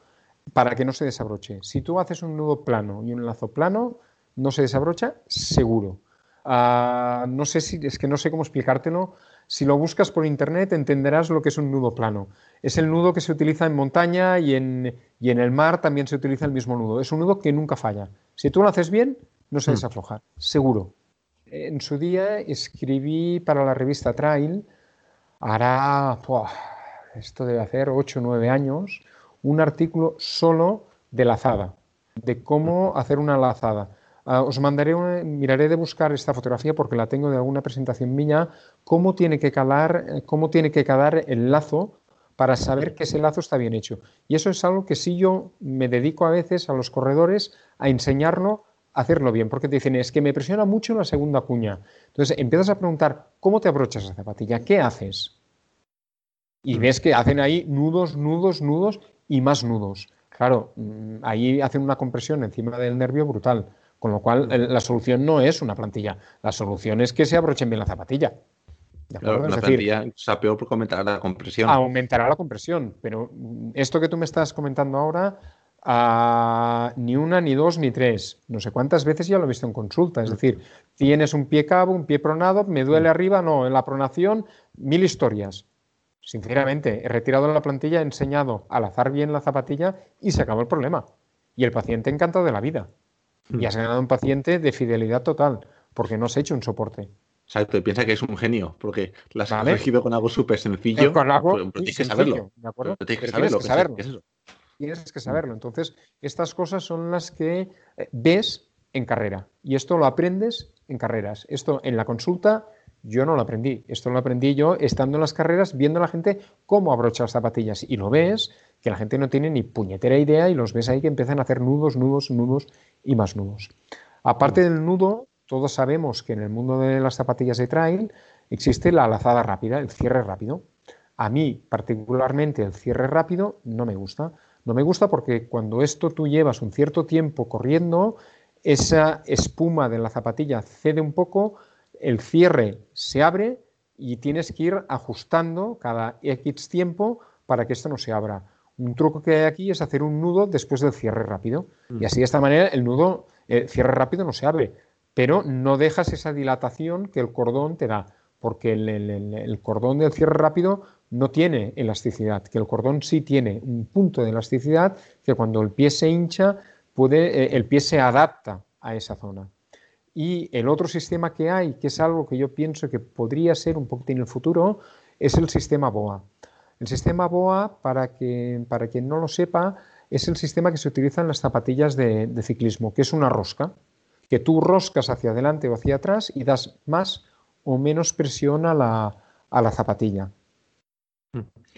para que no se desabroche. Si tú haces un nudo plano y un lazo plano, no se desabrocha seguro. Ah, no sé si, es que no sé cómo explicártelo. Si lo buscas por internet entenderás lo que es un nudo plano. Es el nudo que se utiliza en montaña y en, y en el mar también se utiliza el mismo nudo. Es un nudo que nunca falla. Si tú lo haces bien, no se hmm. desafloja, seguro. En su día escribí para la revista Trail, hará, esto debe hacer 8 o 9 años, un artículo solo de lazada, de cómo hacer una lazada. Ah, os mandaré, miraré de buscar esta fotografía porque la tengo de alguna presentación mía, cómo tiene que calar, cómo tiene que quedar el lazo para saber que ese lazo está bien hecho. Y eso es algo que sí yo me dedico a veces a los corredores a enseñarlo hacerlo bien, porque te dicen, es que me presiona mucho la segunda cuña. Entonces empiezas a preguntar, ¿cómo te abrochas la zapatilla? ¿Qué haces? y ves que hacen ahí nudos, nudos, nudos y más nudos. Claro, mm, ahí hacen una compresión encima del nervio brutal, con lo cual la solución no es una plantilla, la solución es que se abrochen bien la zapatilla. Claro, la plantilla sea, peor por aumentar la compresión. Aumentará la compresión, pero mm, esto que tú me estás comentando ahora, ah, ni una, ni dos, ni tres. No sé cuántas veces ya lo he visto en consulta. Es decir, tienes un pie cabo, un pie pronado, me duele arriba, no, en la pronación, mil historias. Sinceramente, he retirado la plantilla, he enseñado al azar bien la zapatilla y se acabó el problema. Y el paciente encantado de la vida. Y has ganado un paciente de fidelidad total, porque no has hecho un soporte. Exacto, y piensa que es un genio, porque la has elegido con algo súper sencillo. Con algo pero, tienes que saberlo. ¿de acuerdo? tienes que saberlo. Tienes que saberlo. Entonces, estas cosas son las que eh, ves en carrera. Y esto lo aprendes en carreras. Esto en la consulta yo no lo aprendí. Esto lo aprendí yo estando en las carreras, viendo a la gente cómo abrocha las zapatillas. Y lo ves, que la gente no tiene ni puñetera idea y los ves ahí que empiezan a hacer nudos, nudos, nudos y más nudos. Aparte del nudo, todos sabemos que en el mundo de las zapatillas de trail existe la lazada rápida, el cierre rápido. A mí, particularmente, el cierre rápido no me gusta. No me gusta porque cuando esto tú llevas un cierto tiempo corriendo, esa espuma de la zapatilla cede un poco, el cierre se abre y tienes que ir ajustando cada X tiempo para que esto no se abra. Un truco que hay aquí es hacer un nudo después del cierre rápido. Y así de esta manera el nudo, el cierre rápido no se abre, pero no dejas esa dilatación que el cordón te da, porque el, cordón del cierre rápido no tiene elasticidad, que el cordón sí tiene un punto de elasticidad que cuando el pie se hincha, puede, eh, el pie se adapta a esa zona. Y el otro sistema que hay, que es algo que yo pienso que podría ser un poquito en el futuro, es el sistema BOA. El sistema BOA, para, que, para quien no lo sepa, es el sistema que se utiliza en las zapatillas de, ciclismo, que es una rosca, que tú roscas hacia adelante o hacia atrás y das más o menos presión a la, a la zapatilla.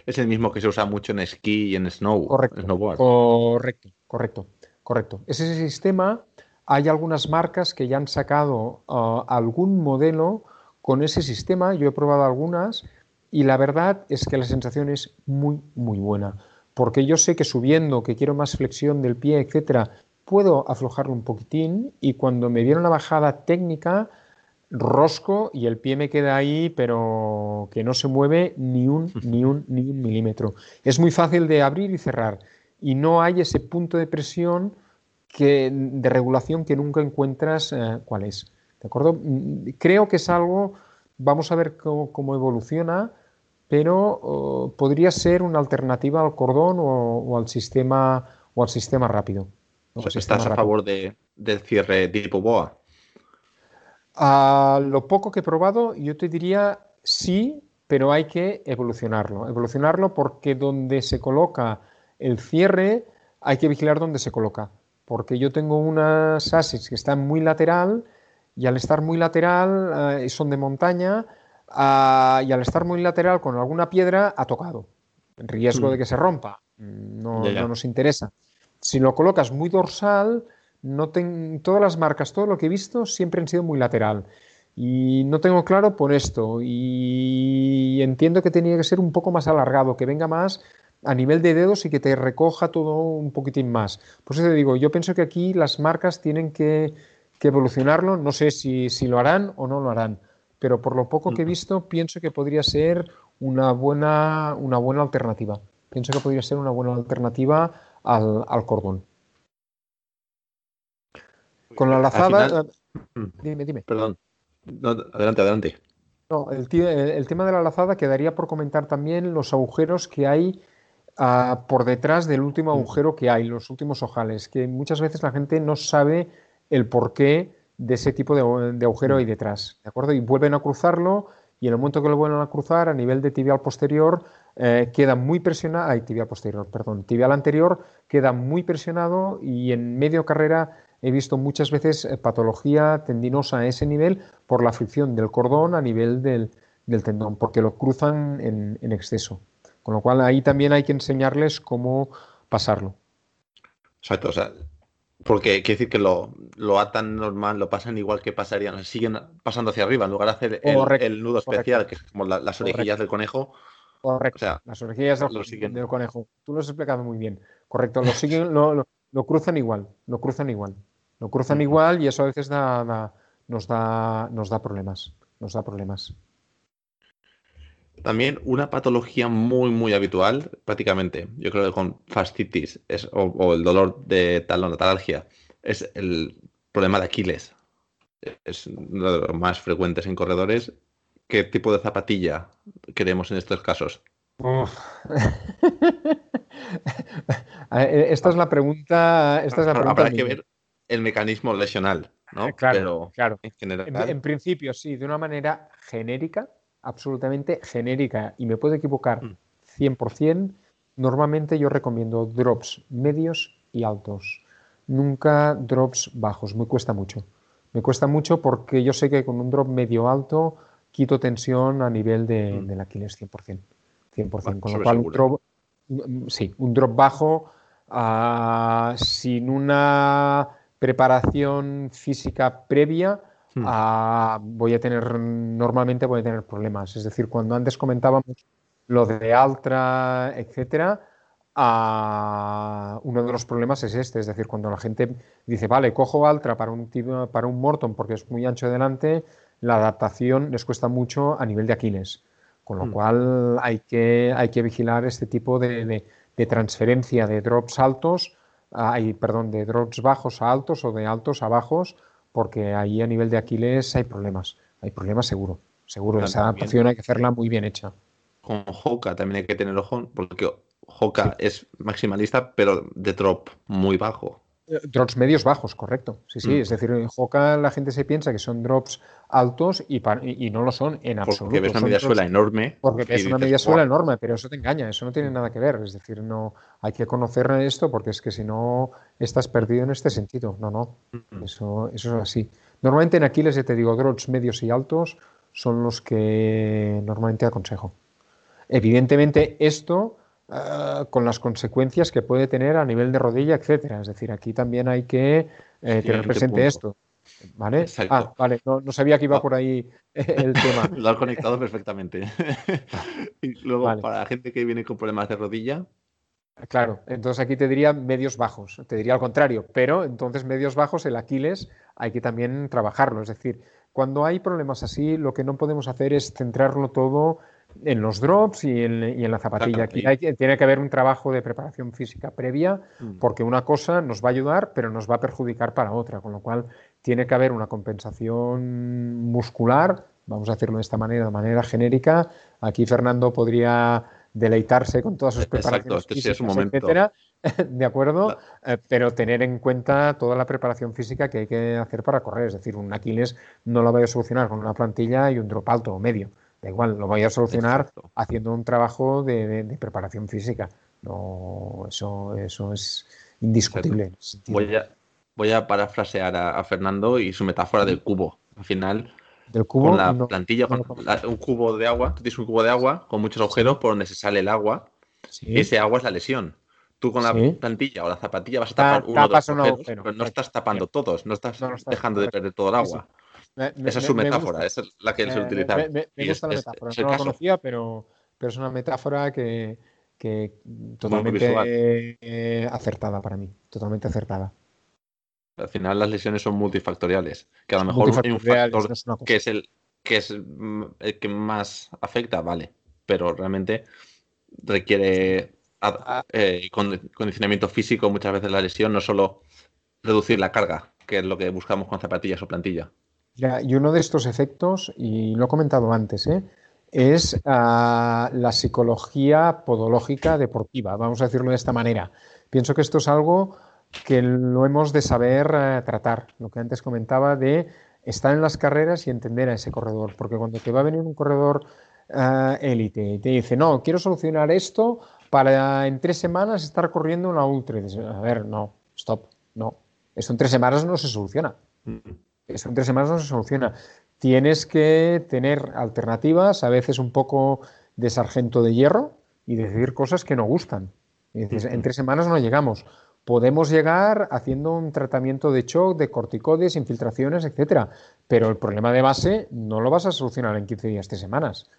Es el mismo que se usa mucho en esquí y en snow, correcto, snowboard. Correcto, correcto, correcto. Es ese sistema. Hay algunas marcas que ya han sacado uh, algún modelo con ese sistema. Yo he probado algunas y la verdad es que la sensación es muy, muy buena. Porque yo sé que subiendo, que quiero más flexión del pie, etcétera, puedo aflojarlo un poquitín y cuando me viene una bajada técnica, rosco y el pie me queda ahí, pero que no se mueve ni un, (laughs) ni un, ni un milímetro. Es muy fácil de abrir y cerrar y no hay ese punto de presión que, de regulación que nunca encuentras eh, cuál es. ¿De acuerdo? Mm, creo que es algo, vamos a ver cómo, evoluciona, pero oh, podría ser una alternativa al cordón o, al sistema o al sistema rápido. ¿Estás a favor de, del cierre tipo BOA? A lo poco que he probado, yo te diría sí, pero hay que evolucionarlo. Evolucionarlo porque donde se coloca el cierre, hay que vigilar dónde se coloca. Porque yo tengo unas ASICs que están muy lateral y al estar muy lateral eh, son de montaña ah, y al estar muy lateral con alguna piedra ha tocado. Riesgo mm. de que se rompa. No, no nos interesa. Si lo colocas muy dorsal, no todas las marcas, todo lo que he visto, siempre han sido muy lateral. Y no tengo claro por esto. Y entiendo que tenía que ser un poco más alargado, que venga más a nivel de dedos y que te recoja todo un poquitín más. Por eso te digo, yo pienso que aquí las marcas tienen que, evolucionarlo. No sé si, lo harán o no lo harán. Pero por lo poco que he visto, pienso que podría ser una buena, una buena alternativa. Pienso que podría ser una buena alternativa al cordón. Con la lazada. Eh, dime, dime. Perdón. adelante, adelante. No, el, tema de la lazada quedaría por comentar también los agujeros que hay ah, por detrás del último mm. agujero que hay, los últimos ojales, que muchas veces la gente no sabe el porqué de ese tipo de, agujero mm. ahí detrás, ¿de acuerdo? Y vuelven a cruzarlo y en el momento que lo vuelven a cruzar a nivel de tibial posterior eh, queda muy presionado, ay, tibial posterior, perdón, tibial anterior queda muy presionado y en medio carrera he visto muchas veces eh, patología tendinosa a ese nivel por la fricción del cordón a nivel del, tendón, porque lo cruzan en, exceso. Con lo cual ahí también hay que enseñarles cómo pasarlo. Exacto, o sea, porque quiere decir que lo, atan normal, lo pasan igual que pasarían, siguen pasando hacia arriba, en lugar de hacer el, nudo especial, que es como las orejillas del conejo. Correcto, las orejillas del, conejo. Tú lo has explicado muy bien. Correcto, lo siguen, lo, lo cruzan igual, lo cruzan igual. Lo cruzan igual y eso a veces nos, da, nos da problemas. Nos da problemas. También una patología muy, muy habitual, prácticamente, yo creo que con fascitis es, o, el dolor de talalgia, es el problema de Aquiles. Es uno de los más frecuentes en corredores. ¿Qué tipo de zapatilla queremos en estos casos? (laughs) Eh, esta es la pregunta. Esta es la pregunta Habrá que ver el mecanismo lesional, ¿no? Claro, claro. En, principio, sí, de una manera genérica, absolutamente genérica, y me puedo equivocar 100%, mm. normalmente yo recomiendo drops medios y altos. Nunca drops bajos, me cuesta mucho. Me cuesta mucho porque yo sé que con un drop medio alto quito tensión a nivel de, mm. del Aquiles 100%. 100%. con lo cual, un drop, sí, un drop bajo ah, sin una preparación física previa, hmm. ah, voy a tener, normalmente voy a tener problemas. Es decir, cuando antes comentábamos lo de Altra, etcétera, ah, uno de los problemas es este, es decir, cuando la gente dice, vale, cojo Altra para un, para un Morton porque es muy ancho delante, la adaptación les cuesta mucho a nivel de Aquiles. Con lo hmm. cual hay que, hay que vigilar este tipo de, de, transferencia de drops altos, hay, perdón, de drops bajos a altos o de altos a bajos, porque ahí a nivel de Aquiles hay problemas. Hay problemas seguro. Seguro, esa adaptación hay que hacerla muy bien hecha. Con Hoka también hay que tener ojo, porque Hoka es maximalista, pero de drop muy bajo. Drops medios bajos, correcto. Sí, sí. Mm. Es decir, en Hoka la gente se piensa que son drops altos y, y no lo son en absoluto. Porque ves una media suela enorme. Porque ves una media suela enorme, pero eso te engaña, eso no tiene nada que ver. Es decir, no hay que conocer esto porque es que si no estás perdido en este sentido. No, no. Eso, eso es así. Normalmente en Aquiles, ya te digo, drops medios y altos son los que normalmente aconsejo. Evidentemente, esto ah, con las consecuencias que puede tener a nivel de rodilla, etcétera. Es decir, aquí también hay que eh, tener presente esto. ¿Vale? Ah, vale, no, sabía que iba por ahí el tema. (laughs) Lo has conectado perfectamente. (laughs) y luego, para la gente que viene con problemas de rodilla. Claro, entonces aquí te diría medios bajos, te diría al contrario, pero entonces medios bajos, el Aquiles, hay que también trabajarlo. Es decir, cuando hay problemas así, lo que no podemos hacer es centrarlo todo en los drops y en, la zapatilla. Aquí tiene que haber un trabajo de preparación física previa, mm. porque una cosa nos va a ayudar, pero nos va a perjudicar para otra, con lo cual tiene que haber una compensación muscular, vamos a hacerlo de esta manera, de manera genérica. Aquí Fernando podría deleitarse con todas sus e-, preparaciones este físicas, etcétera, (laughs) de acuerdo, eh, pero tener en cuenta toda la preparación física que hay que hacer para correr, es decir, un Aquiles no lo voy a solucionar con una plantilla y un drop alto o medio, da igual, lo voy a solucionar haciendo un trabajo de, preparación física. No, eso, eso es indiscutible. Voy a, voy a parafrasear a, Fernando y su metáfora del cubo. Al final, del cubo, con la plantilla, con un cubo de agua, tú tienes un cubo de agua con muchos agujeros por donde se sale el agua. y Ese agua es la lesión. Tú con la plantilla o la zapatilla vas a tapar uno de los agujeros, pero no estás tapando todos, no estás, dejando de perder todo el agua. Esa es su metáfora, esa es la que él se utiliza. Me, gusta la metáfora, no la conocía, pero, pero es una metáfora que, que totalmente eh, acertada para mí, totalmente acertada. Al final las lesiones son multifactoriales, que a lo mejor hay un factor que es el que es el que más afecta, vale, pero realmente requiere eh, condicionamiento físico muchas veces la lesión, no solo reducir la carga, que es lo que buscamos con zapatillas o plantilla. Y uno de estos efectos, y lo he comentado antes, ¿eh? es ah, la psicología podológica deportiva, vamos a decirlo de esta manera. Pienso que esto es algo que lo hemos de saber eh, tratar, lo que antes comentaba de estar en las carreras y entender a ese corredor, porque cuando te va a venir un corredor eh, élite y te dice, no, quiero solucionar esto para en tres semanas estar corriendo una ultra, a ver, no, stop, no, eso en tres semanas no se soluciona, eso en tres semanas no se soluciona. Tienes que tener alternativas, a veces un poco de sargento de hierro y decir cosas que no gustan. Y dices, en tres semanas no llegamos podemos llegar haciendo un tratamiento de shock, de corticoides, infiltraciones, etcétera. Pero el problema de base no lo vas a solucionar en 15 días, 3 semanas.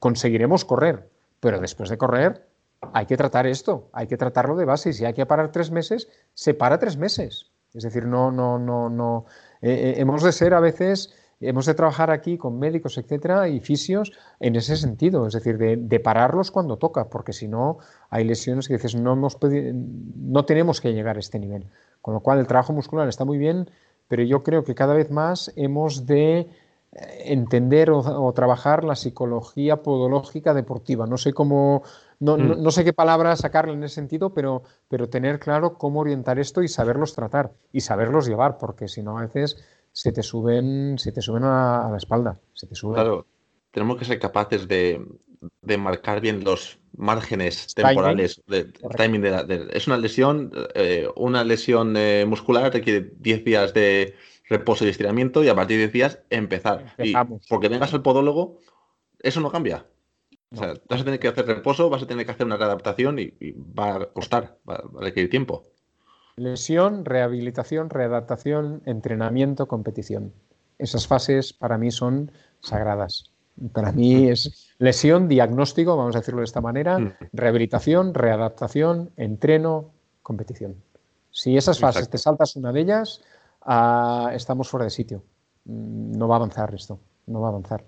Conseguiremos correr, pero después de correr hay que tratar esto, hay que tratarlo de base. Y si hay que parar tres meses, se para tres meses. Es decir, no, no, no, no. Eh, eh, hemos de ser a veces hemos de trabajar aquí con médicos, etcétera, y fisios en ese sentido, es decir, de, pararlos cuando toca, porque si no hay lesiones que dices, no, no tenemos que llegar a este nivel. Con lo cual, el trabajo muscular está muy bien, pero yo creo que cada vez más hemos de eh, entender o, trabajar la psicología podológica deportiva. No sé cómo, no, no, mm. sé qué palabra sacarle en ese sentido, pero, pero tener claro cómo orientar esto y saberlos tratar y saberlos llevar, porque si no a veces se te suben, se te suben a, la espalda. Se te suben. Claro, tenemos que ser capaces de, marcar bien los márgenes temporales de timing de, es una lesión eh, una lesión eh, muscular requiere 10 días de reposo y estiramiento y a partir de 10 días empezar y porque vengas al podólogo eso no cambia o sea, vas a tener que hacer reposo vas a tener que hacer una readaptación y, va a costar va a requerir tiempo Lesión, rehabilitación, readaptación, entrenamiento, competición. Esas fases para mí son sagradas. Para mí es lesión, diagnóstico, vamos a decirlo de esta manera, mm. rehabilitación, readaptación, entreno, competición. Si esas fases te saltas una de ellas, ah, estamos fuera de sitio. Mm, no va a avanzar esto, no va a avanzar.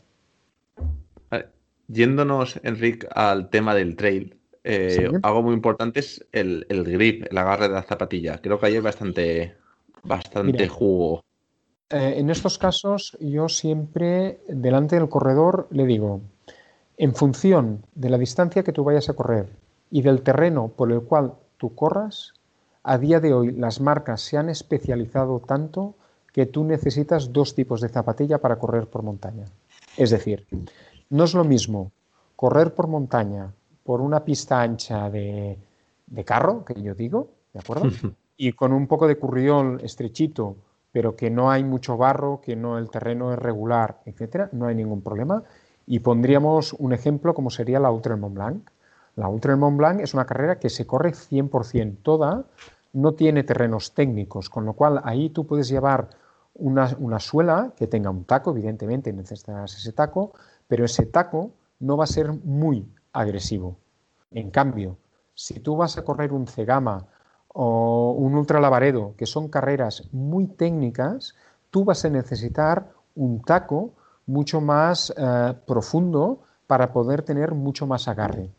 Yéndonos, Enric, al tema del trail, eh, algo muy importante es el, grip, el agarre de la zapatilla. Creo que ahí hay bastante, bastante jugo. Eh, en estos casos, yo siempre delante del corredor le digo, en función de la distancia que tú vayas a correr y del terreno por el cual tú corras, a día de hoy las marcas se han especializado tanto que tú necesitas dos tipos de zapatilla para correr por montaña. Es decir, no es lo mismo correr por montaña por una pista ancha de, carro, que yo digo, ¿de acuerdo? y con un poco de curriol estrechito pero que no hay mucho barro, que no el terreno es regular, etcétera, no hay ningún problema. Y pondríamos un ejemplo como sería la Ultra Mont Blanc. La Ultra Mont Blanc es una carrera que se corre 100% toda, no tiene terrenos técnicos, con lo cual ahí tú puedes llevar una, una suela que tenga un taco, evidentemente necesitas ese taco, pero ese taco no va a ser muy agresivo. En cambio, si tú vas a correr un Cegama o un Ultra Lavaredo, que son carreras muy técnicas, tú vas a necesitar un taco mucho más eh, profundo para poder tener mucho más agarre.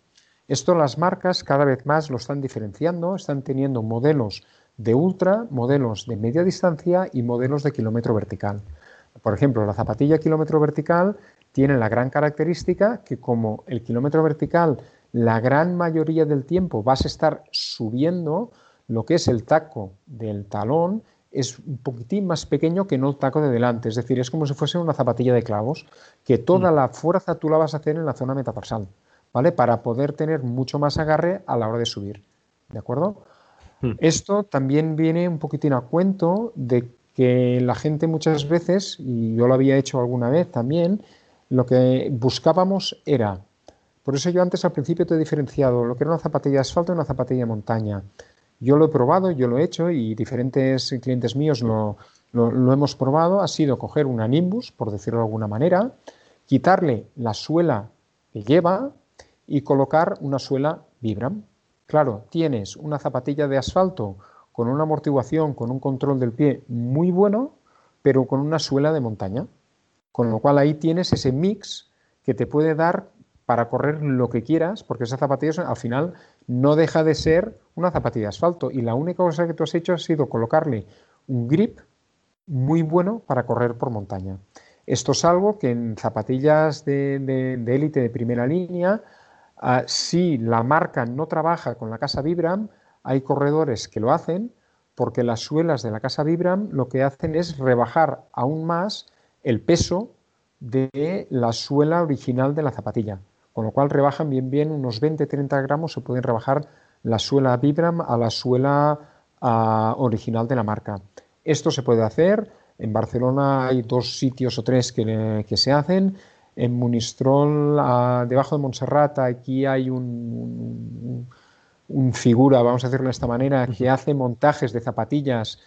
Esto las marcas cada vez más lo están diferenciando, están teniendo modelos de ultra, modelos de media distancia y modelos de kilómetro vertical. Por ejemplo, la zapatilla kilómetro vertical tiene la gran característica que como el kilómetro vertical la gran mayoría del tiempo vas a estar subiendo, lo que es el taco del talón es un poquitín más pequeño que no el taco de delante, es decir, es como si fuese una zapatilla de clavos, que toda mm. la fuerza tú la vas a hacer en la zona metaparsal, ¿vale? Para poder tener mucho más agarre a la hora de subir, ¿de acuerdo? Mm. Esto también viene un poquitín a cuento de que la gente muchas veces, y yo lo había hecho alguna vez también, lo que buscábamos era, por eso yo antes al principio te he diferenciado lo que era una zapatilla de asfalto y una zapatilla de montaña. Yo lo he probado, yo lo he hecho y diferentes clientes míos lo, hemos probado. Ha sido coger una Nimbus, por decirlo de alguna manera, quitarle la suela que lleva y colocar una suela Vibram. Claro, tienes una zapatilla de asfalto con una amortiguación, con un control del pie muy bueno, pero con una suela de montaña. Con lo cual ahí tienes ese mix que te puede dar para correr lo que quieras, porque esa zapatilla al final no deja de ser una zapatilla de asfalto. Y la única cosa que tú has hecho ha sido colocarle un grip muy bueno para correr por montaña. Esto es algo que en zapatillas de élite de, primera línea, ah, si la marca no trabaja con la casa Vibram, hay corredores que lo hacen porque las suelas de la casa Vibram lo que hacen es rebajar aún más el peso de la suela original de la zapatilla. Con lo cual rebajan bien bien unos 20-30 gramos, se pueden rebajar la suela Vibram a la suela original de la marca. Esto se puede hacer, en Barcelona hay dos sitios o tres que, se hacen, en Munistrol, debajo de Montserrat, aquí hay un, un, figura, vamos a decirlo de esta manera, que hace montajes de zapatillas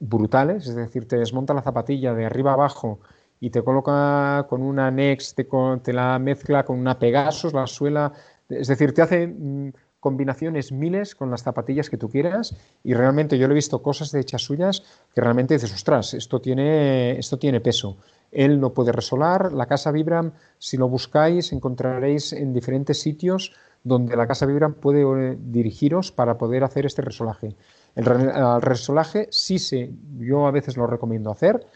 brutales, es decir, te desmonta la zapatilla de arriba abajo y te coloca con una Next, te, la mezcla con una Pegasus, la suela, es decir, te hace mm, combinaciones miles con las zapatillas que tú quieras y realmente yo le he visto cosas de hechas suyas que realmente dices, ostras, esto tiene, esto tiene peso. Él no puede resolar, la casa Vibram, si lo buscáis, encontraréis en diferentes sitios donde la casa Vibram puede eh, dirigiros para poder hacer este resolaje. El resolaje sí se, yo a veces lo recomiendo hacer,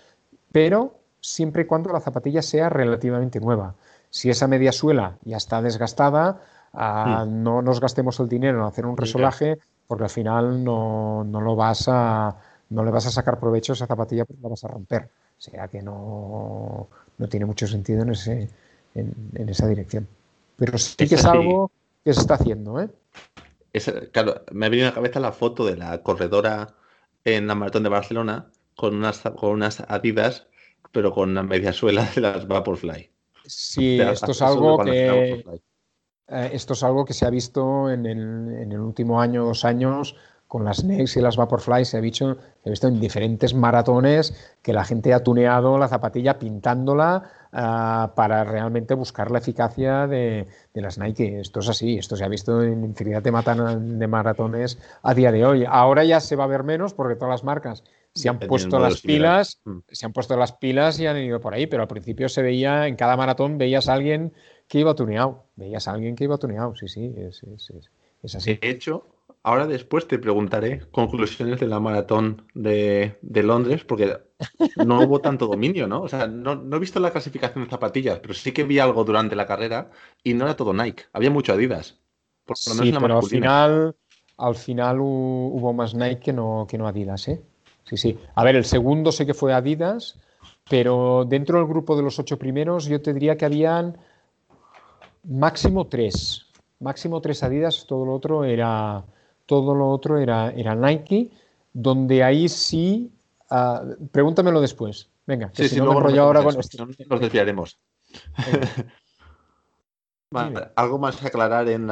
pero siempre y cuando la zapatilla sea relativamente nueva. Si esa media suela ya está desgastada, ah, hmm. no nos gastemos el dinero en hacer un resolaje porque al final no, lo vas a, no le vas a sacar provecho a esa zapatilla porque la vas a romper. O sea que no, no tiene mucho sentido en, ese, en, esa dirección. Pero sí que es algo que se está haciendo. ¿eh? claro, me ha venido a la cabeza la foto de la corredora en la maratón de Barcelona con unas, con unas Adidas pero con la media suela de las Vaporfly. Sí, esto es algo que eh, esto es algo que se ha visto en el, último año, dos años, con las Nex y las Vaporfly, se ha, visto, se ha visto en diferentes maratones que la gente ha tuneado la zapatilla pintándola ah, para realmente buscar la eficacia de, las Nike. Esto es así, esto se ha visto en infinidad de, de maratones a día de hoy. Ahora ya se va a ver menos porque todas las marcas se han puesto las pilas, mm. se han puesto las pilas y han ido por ahí, pero al principio se veía, en cada maratón veías a alguien que iba tuneado, veías a alguien que iba tuneado, sí, sí, es, es, así. De hecho, ahora después te preguntaré conclusiones de la maratón de, Londres, porque no hubo tanto (laughs) dominio, ¿no? O sea, no, he visto la clasificación de zapatillas, pero sí que vi algo durante la carrera y no era todo Nike, había mucho Adidas. sí, pero al final, al final hubo más Nike que no, que no Adidas, ¿eh? Sí, sí. A ver, el segundo sé que fue Adidas, pero dentro del grupo de los ocho primeros yo te diría que habían máximo tres. Máximo tres Adidas, todo lo otro era, todo lo otro era, era Nike, donde ahí sí Ah, pregúntamelo después. Venga, que si no me enrollo ahora con esto. Nos desviaremos. (laughs) ¿Algo más que aclarar en,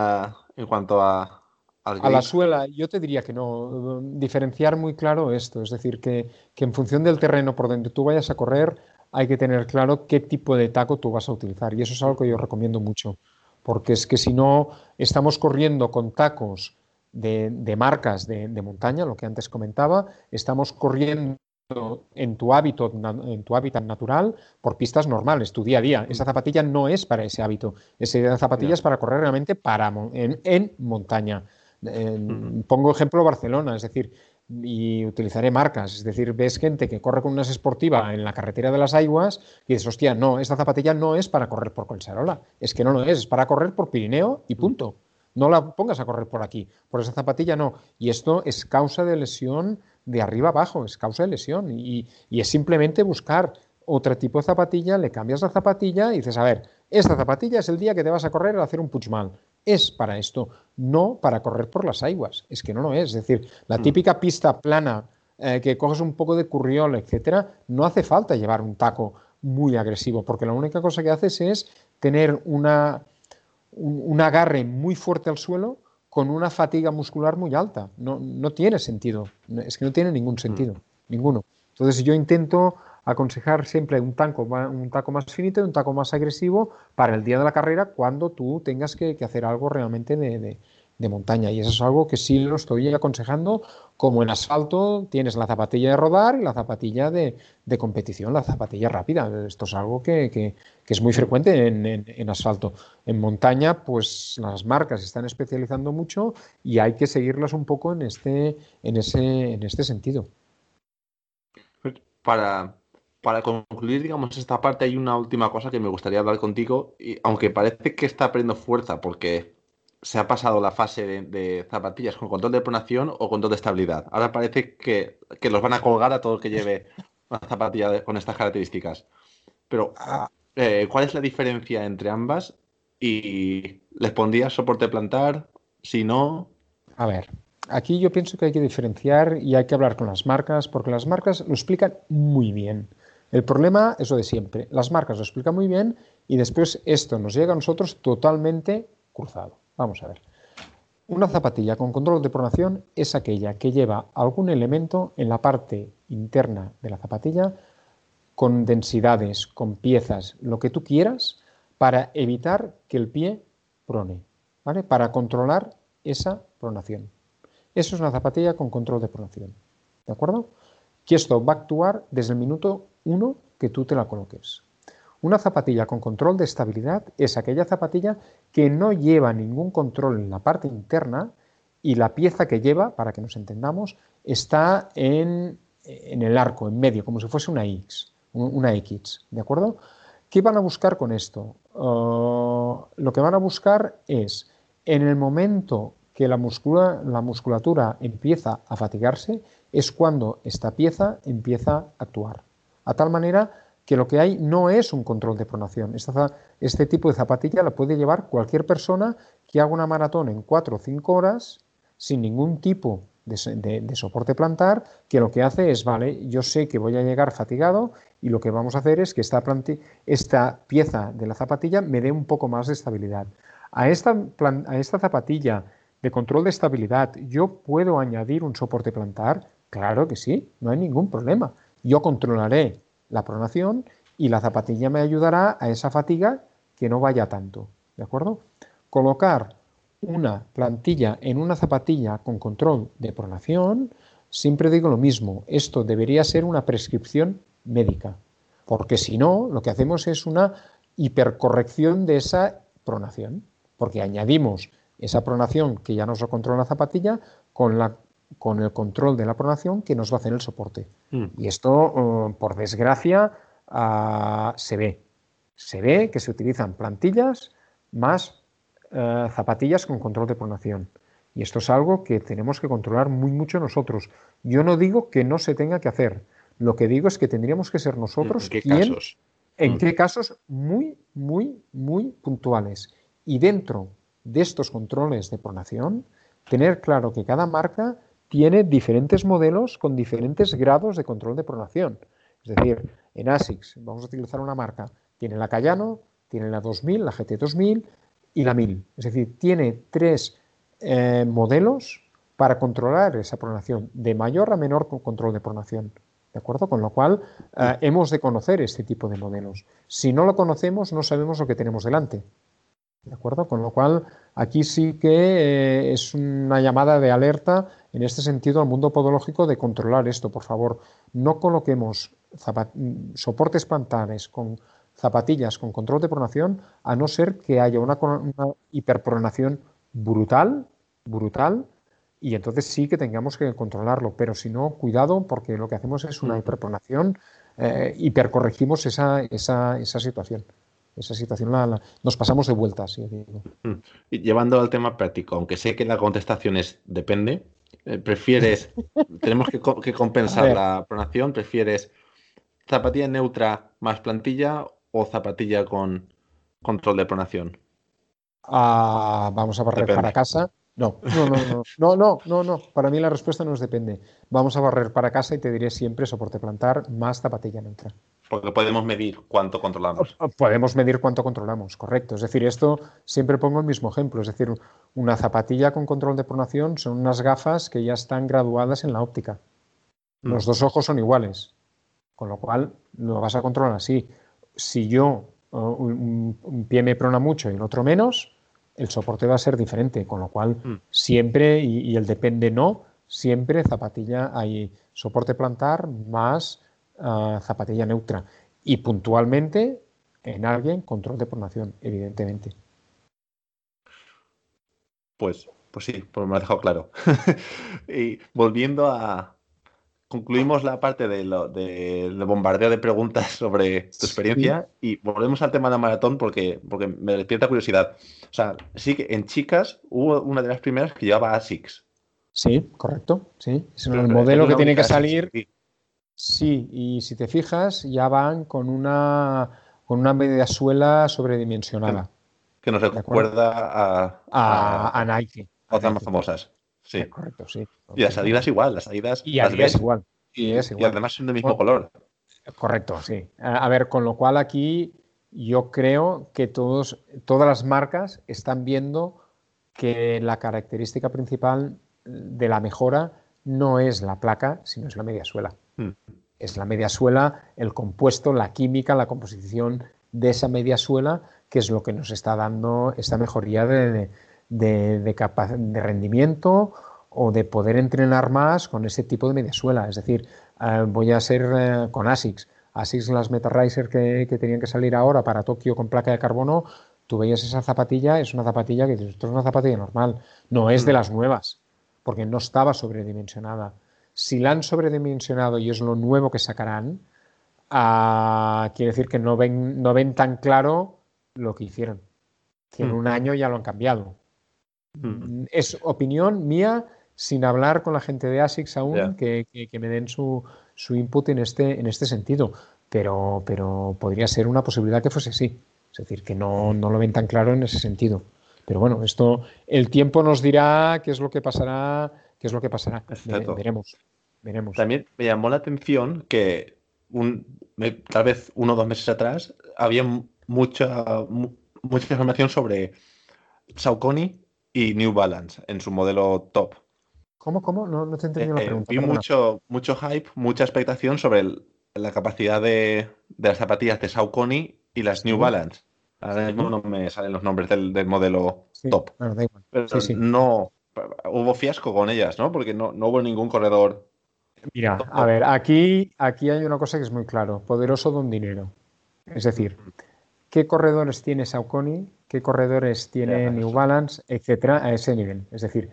en cuanto a, a la suela, yo te diría que no. Diferenciar muy claro esto, es decir, que, que, en función del terreno por donde tú vayas a correr, hay que tener claro qué tipo de taco tú vas a utilizar. Y eso es algo que yo recomiendo mucho, porque es que si no estamos corriendo con tacos de, de marcas de, de, montaña, lo que antes comentaba, estamos corriendo en tu, hábito, en tu hábitat natural por pistas normales, tu día a día. Esa zapatilla no es para ese hábito, esa zapatilla es para correr realmente para, en, en montaña. Pongo ejemplo Barcelona, es decir, y utilizaré marcas, es decir, ves gente que corre con unas esportivas en la carretera de las aguas y dices, hostia, no, esta zapatilla no es para correr por Colserola, es que no lo es, es para correr por Pirineo y punto. No la pongas a correr por aquí, por esa zapatilla no. Y esto es causa de lesión de arriba abajo, es causa de lesión. Y, es simplemente buscar otro tipo de zapatilla, le cambias la zapatilla y dices, a ver, esta zapatilla es el día que te vas a correr a hacer un mal Es para esto, no para correr por las aguas. Es que no lo es. Es decir, la mm. típica pista plana eh, que coges un poco de curriol, etcétera, no hace falta llevar un taco muy agresivo, porque la única cosa que haces es tener una, un, agarre muy fuerte al suelo con una fatiga muscular muy alta. No, no tiene sentido, es que no tiene ningún sentido, mm. ninguno. Entonces yo intento aconsejar siempre un, taco, un taco más finito y un taco más agresivo para el día de la carrera cuando tú tengas que, hacer algo realmente de, de montaña. Y eso es algo que sí lo estoy aconsejando, como en asfalto tienes la zapatilla de rodar y la zapatilla de, competición, la zapatilla rápida. Esto es algo que, es muy frecuente en, asfalto. En montaña, pues las marcas están especializando mucho y hay que seguirlas un poco en este, en ese, en este sentido. Para, para concluir, digamos, esta parte hay una última cosa que me gustaría hablar contigo, y aunque parece que está perdiendo fuerza porque se ha pasado la fase de, zapatillas con control de pronación o control de estabilidad. Ahora parece que, los van a colgar a todo el que lleve una zapatilla con estas características. Pero, ah. eh, ¿cuál es la diferencia entre ambas? ¿Y les pondrías soporte plantar? Si no. A ver, aquí yo pienso que hay que diferenciar y hay que hablar con las marcas, porque las marcas lo explican muy bien. El problema es lo de siempre. Las marcas lo explican muy bien y después esto nos llega a nosotros totalmente cruzado. Vamos a ver. Una zapatilla con control de pronación es aquella que lleva algún elemento en la parte interna de la zapatilla con densidades, con piezas, lo que tú quieras, para evitar que el pie prone, ¿vale? Para controlar esa pronación. Eso es una zapatilla con control de pronación, ¿de acuerdo? Que esto va a actuar desde el minuto uno que tú te la coloques. Una zapatilla con control de estabilidad es aquella zapatilla que no lleva ningún control en la parte interna y la pieza que lleva, para que nos entendamos, está en, el arco, en medio, como si fuese una X, una X, ¿de acuerdo? ¿Qué van a buscar con esto? Uh, lo que van a buscar es, en el momento que la, la musculatura empieza a fatigarse, es cuando esta pieza empieza a actuar. A tal manera que lo que hay no es un control de pronación. este tipo de zapatilla la puede llevar cualquier persona que haga una maratón en 4 o 5 horas sin ningún tipo de, soporte plantar, que lo que hace es, vale, yo sé que voy a llegar fatigado y lo que vamos a hacer es que esta, esta pieza de la zapatilla me dé un poco más de estabilidad. A esta, a esta zapatilla de control de estabilidad, ¿yo puedo añadir un soporte plantar? Claro que sí, no hay ningún problema. Yo controlaré la pronación y la zapatilla me ayudará a esa fatiga que no vaya tanto. ¿De acuerdo? Colocar una plantilla en una zapatilla con control de pronación, siempre digo lo mismo, esto debería ser una prescripción médica, porque si no, lo que hacemos es una hipercorrección de esa pronación, porque añadimos esa pronación que ya nos lo controla la zapatilla con la con el control de la pronación que nos va a hacer el soporte. Mm. Y esto, oh, por desgracia, ah, se ve. Se ve que se utilizan plantillas más eh, zapatillas con control de pronación. Y esto es algo que tenemos que controlar muy mucho nosotros. Yo no digo que no se tenga que hacer. Lo que digo es que tendríamos que ser nosotros ¿En qué casos? En mm. qué casos muy, muy, muy puntuales. Y dentro de estos controles de pronación, tener claro que cada marca tiene diferentes modelos con diferentes grados de control de pronación. Es decir, en ASICS, vamos a utilizar una marca, tiene la Cayano, tiene la 2000, la GT2000 y la 1000. Es decir, tiene tres eh, modelos para controlar esa pronación, de mayor a menor control de pronación. ¿De acuerdo? Con lo cual, eh, hemos de conocer este tipo de modelos. Si no lo conocemos, no sabemos lo que tenemos delante. ¿De acuerdo? Con lo cual, aquí sí que eh, es una llamada de alerta en este sentido al mundo podológico de controlar esto. Por favor, no coloquemos soportes plantares con zapatillas con control de pronación, a no ser que haya una, una hiperpronación brutal, brutal, y entonces sí que tengamos que controlarlo, pero si no, cuidado, porque lo que hacemos es una hiperpronación, eh, hipercorregimos esa, esa, esa situación. Esa situación la, nos pasamos de vuelta, mm. Y llevando al tema práctico, aunque sé que la contestación es depende, eh, prefieres, (laughs) tenemos que, que compensar la pronación, prefieres zapatilla neutra más plantilla o zapatilla con control de pronación. Ah, vamos a barrer para casa no, no, no, no, no, no, no, Para mí la respuesta nos depende. Vamos a barrer para casa y te diré siempre soporte plantar más zapatilla neutra. Porque podemos medir cuánto controlamos. Podemos medir cuánto controlamos, correcto. Es decir, esto siempre pongo el mismo ejemplo. Es decir, una zapatilla con control de pronación son unas gafas que ya están graduadas en la óptica. Mm. Los dos ojos son iguales, con lo cual lo vas a controlar así. Si yo un pie me prona mucho y el otro menos, el soporte va a ser diferente, con lo cual mm. siempre, y, el depende no, siempre zapatilla hay soporte plantar más ah, zapatilla neutra. Y puntualmente en alguien control de pronación, evidentemente. Pues, pues sí, pues me ha dejado claro. (laughs) y volviendo a, concluimos la parte del de, bombardeo de preguntas sobre tu experiencia y volvemos al tema de la maratón porque, porque me despierta curiosidad. O sea, sí que en chicas hubo una de las primeras que llevaba ASICS. Sí, correcto, sí. Es el modelo que tiene que salir. Sí. Y si te fijas, ya van con una, con una media suela sobredimensionada. Que nos recuerda a, a, a Nike. Otras más famosas. Sí. correcto, sí. Y las salidas igual, las salidas. Y es igual. Y, es igual. y además son del mismo color. Correcto, sí. A ver, con lo cual aquí yo creo que todos, todas las marcas están viendo que la característica principal de la mejora no es la placa, sino es la media suela. Hmm. Es la media suela, el compuesto, la química, la composición de esa media suela, que es lo que nos está dando esta mejoría de, de, de, rendimiento o de poder entrenar más con ese tipo de mediasuela. Es decir, eh, voy a ser eh, con ASICS. ASICS, las Meta que, que tenían que salir ahora para Tokio con placa de carbono, tú veías esa zapatilla, es una zapatilla que esto es una zapatilla normal, no es de mm. las nuevas, porque no estaba sobredimensionada. Si la han sobredimensionado y es lo nuevo que sacarán, ah, quiere decir que no ven, no ven tan claro lo que hicieron, que en mm. un año ya lo han cambiado. Mm. Es opinión mía sin hablar con la gente de ASICS aún, que, me den su, input en este, en este sentido. Pero, pero podría ser una posibilidad que fuese así. Es decir, que no, lo ven tan claro en ese sentido. Pero bueno, esto, el tiempo nos dirá qué es lo que pasará, qué es lo que pasará. veremos, veremos. También me llamó la atención que un, tal vez uno o dos meses atrás había mucha, mucha información sobre Saucony y New Balance en su modelo top. ¿Cómo, cómo? No, no te entendí la eh, eh, pregunta. vi mucho, mucho hype, mucha expectación sobre la capacidad de, las zapatillas de Saucony y las New Balance. Ahora mismo no me salen los nombres del, modelo top. Pero no hubo fiasco con ellas, ¿no? Porque no, hubo ningún corredor. Mira, a ver, aquí, aquí hay una cosa que es muy claro. Poderoso don dinero. Es decir, ¿qué corredores tiene Saucony qué corredores tiene New Balance, etcétera, a ese nivel. Es decir,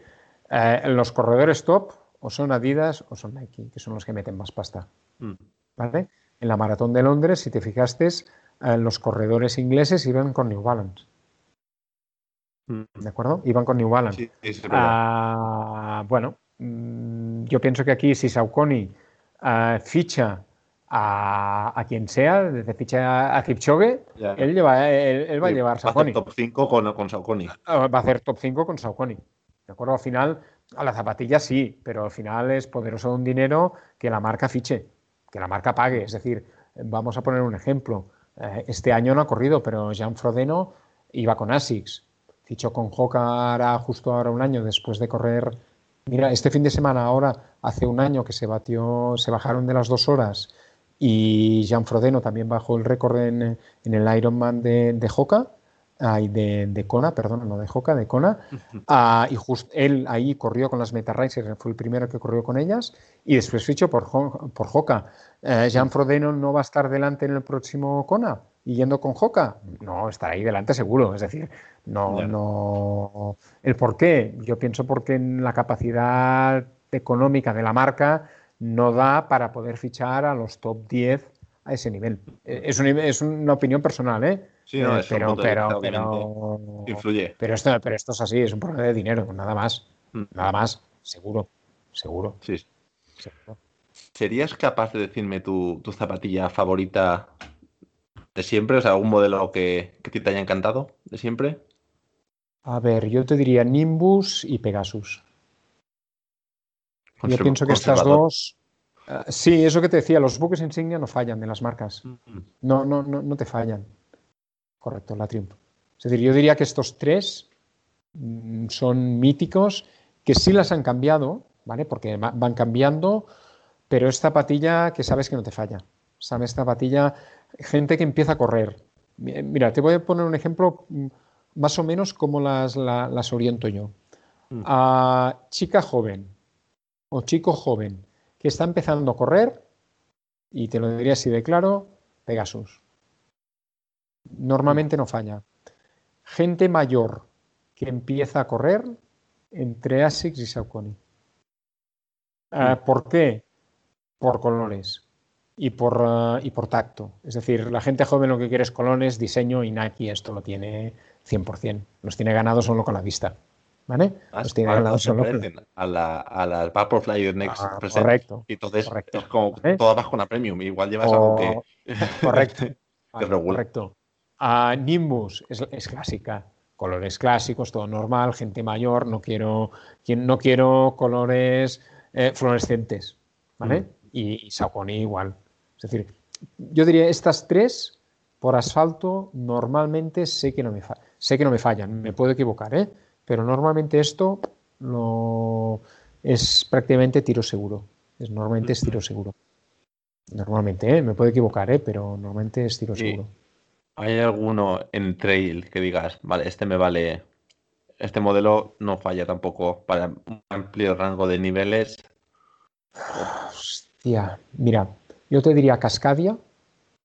eh, los corredores top o son Adidas o son Nike, que son los que meten más pasta. Mm. ¿Vale? En la maratón de Londres, si te fijaste, eh, los corredores ingleses iban con New Balance. ¿De acuerdo? Iban con New Balance. Ah, bueno, mm, yo pienso que aquí si Saucony eh, ficha a, quien sea, desde ficha a Kipchoge, él, lleva, él, va a llevar Saucony. Va a hacer top 5 con, con Saucony. Ah, va a hacer top 5 con Saucony. ¿De acuerdo? Al final, A la zapatilla sí, pero al final es poderoso un dinero que la marca fiche, que la marca pague. Es decir, vamos a poner un ejemplo. Eh, este año no ha corrido, pero Jean Frodeno iba con ASICS. Fichó con ahora, justo ahora un año después de correr. Mira, este fin de semana ahora, hace un año que se batió, se bajaron de las dos horas y Jean Frodeno también bajó el récord en, el Ironman de, de Hoka de, de Kona, perdón, no de Joca, de Kona, ah, y él ahí corrió con las Meta Racers, fue el primero que corrió con ellas, y después fichó por, por Joca. Eh, Jean Frodeno no va a estar delante en el próximo Kona, y yendo con Joca, no, estará ahí delante seguro, es decir, no, no. ¿El por qué? Yo pienso porque en la capacidad económica de la marca no da para poder fichar a los top 10 a ese nivel. Es una opinión personal, ¿eh? Sí, no, eh, pero, pero, pero, influye. Pero esto, pero esto es así, es un problema de dinero, nada más. Mm. Nada más, seguro. Seguro. Sí. ¿Serías capaz de decirme tu, zapatilla favorita de siempre? O sea, algún modelo que, te haya encantado de siempre. A ver, yo te diría Nimbus y Pegasus. yo pienso que estas dos. Eh, sí, eso que te decía, los buques insignia no fallan de las marcas. Mm. No, no, no, no te fallan. Correcto, la Triumph. Es decir, yo diría que estos tres mm, son míticos que sí las han cambiado, ¿vale? Porque van cambiando, pero esta patilla que sabes que no te falla. Sabes, esta patilla, gente que empieza a correr. Mira, te voy a poner un ejemplo mm, más o menos como las, las oriento yo. Mm. A chica joven o chico joven que está empezando a correr, y te lo diría así de claro, Pegasus. Normalmente no falla. Gente mayor que empieza a correr entre ASICS y Saucony. Ah, ¿Por qué? Por colores y por, ah, y por tacto. Es decir, la gente joven lo que quiere es colores, diseño y Nike esto lo tiene 100%. Los tiene ganados solo con la vista. ¿Vale? Ah, los tiene ganados solo con a la, a la Vaporfly Next Correcto. Y entonces es como todo bajo una premium. Igual llevas algo que. Correcto. (laughs) correcto. Nimbus es, clásica, colores clásicos, todo normal, gente mayor, no quiero, no quiero colores eh, fluorescentes, ¿vale? Mm. Y, y Saucony igual. Es decir, yo diría estas tres por asfalto normalmente sé que no me, sé que no me fallan, me puedo equivocar, ¿eh? pero normalmente esto es prácticamente tiro seguro. Es, normalmente es tiro seguro. Normalmente, ¿eh? me puedo equivocar, ¿eh? pero normalmente es tiro seguro. ¿Hay alguno en trail que digas, vale, este me vale, este modelo no falla tampoco para un amplio rango de niveles? Hostia, mira, yo te diría Cascadia.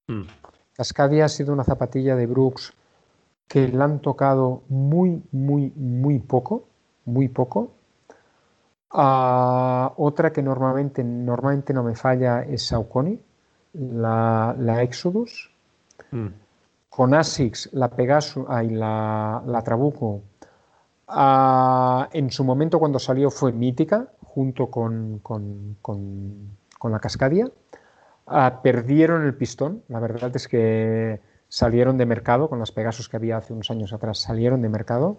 Mm. Cascadia ha sido una zapatilla de Brooks que la han tocado muy, muy, muy poco, muy poco. Ah, otra que normalmente, normalmente no me falla es Saucony, la, la Exodus. Mm con ASICS, la Pegasus y la, Trabuco, ah, en su momento cuando salió fue mítica, junto con, la Cascadia. Ah, perdieron el pistón, la verdad es que salieron de mercado, con las Pegasus que había hace unos años atrás, salieron de mercado.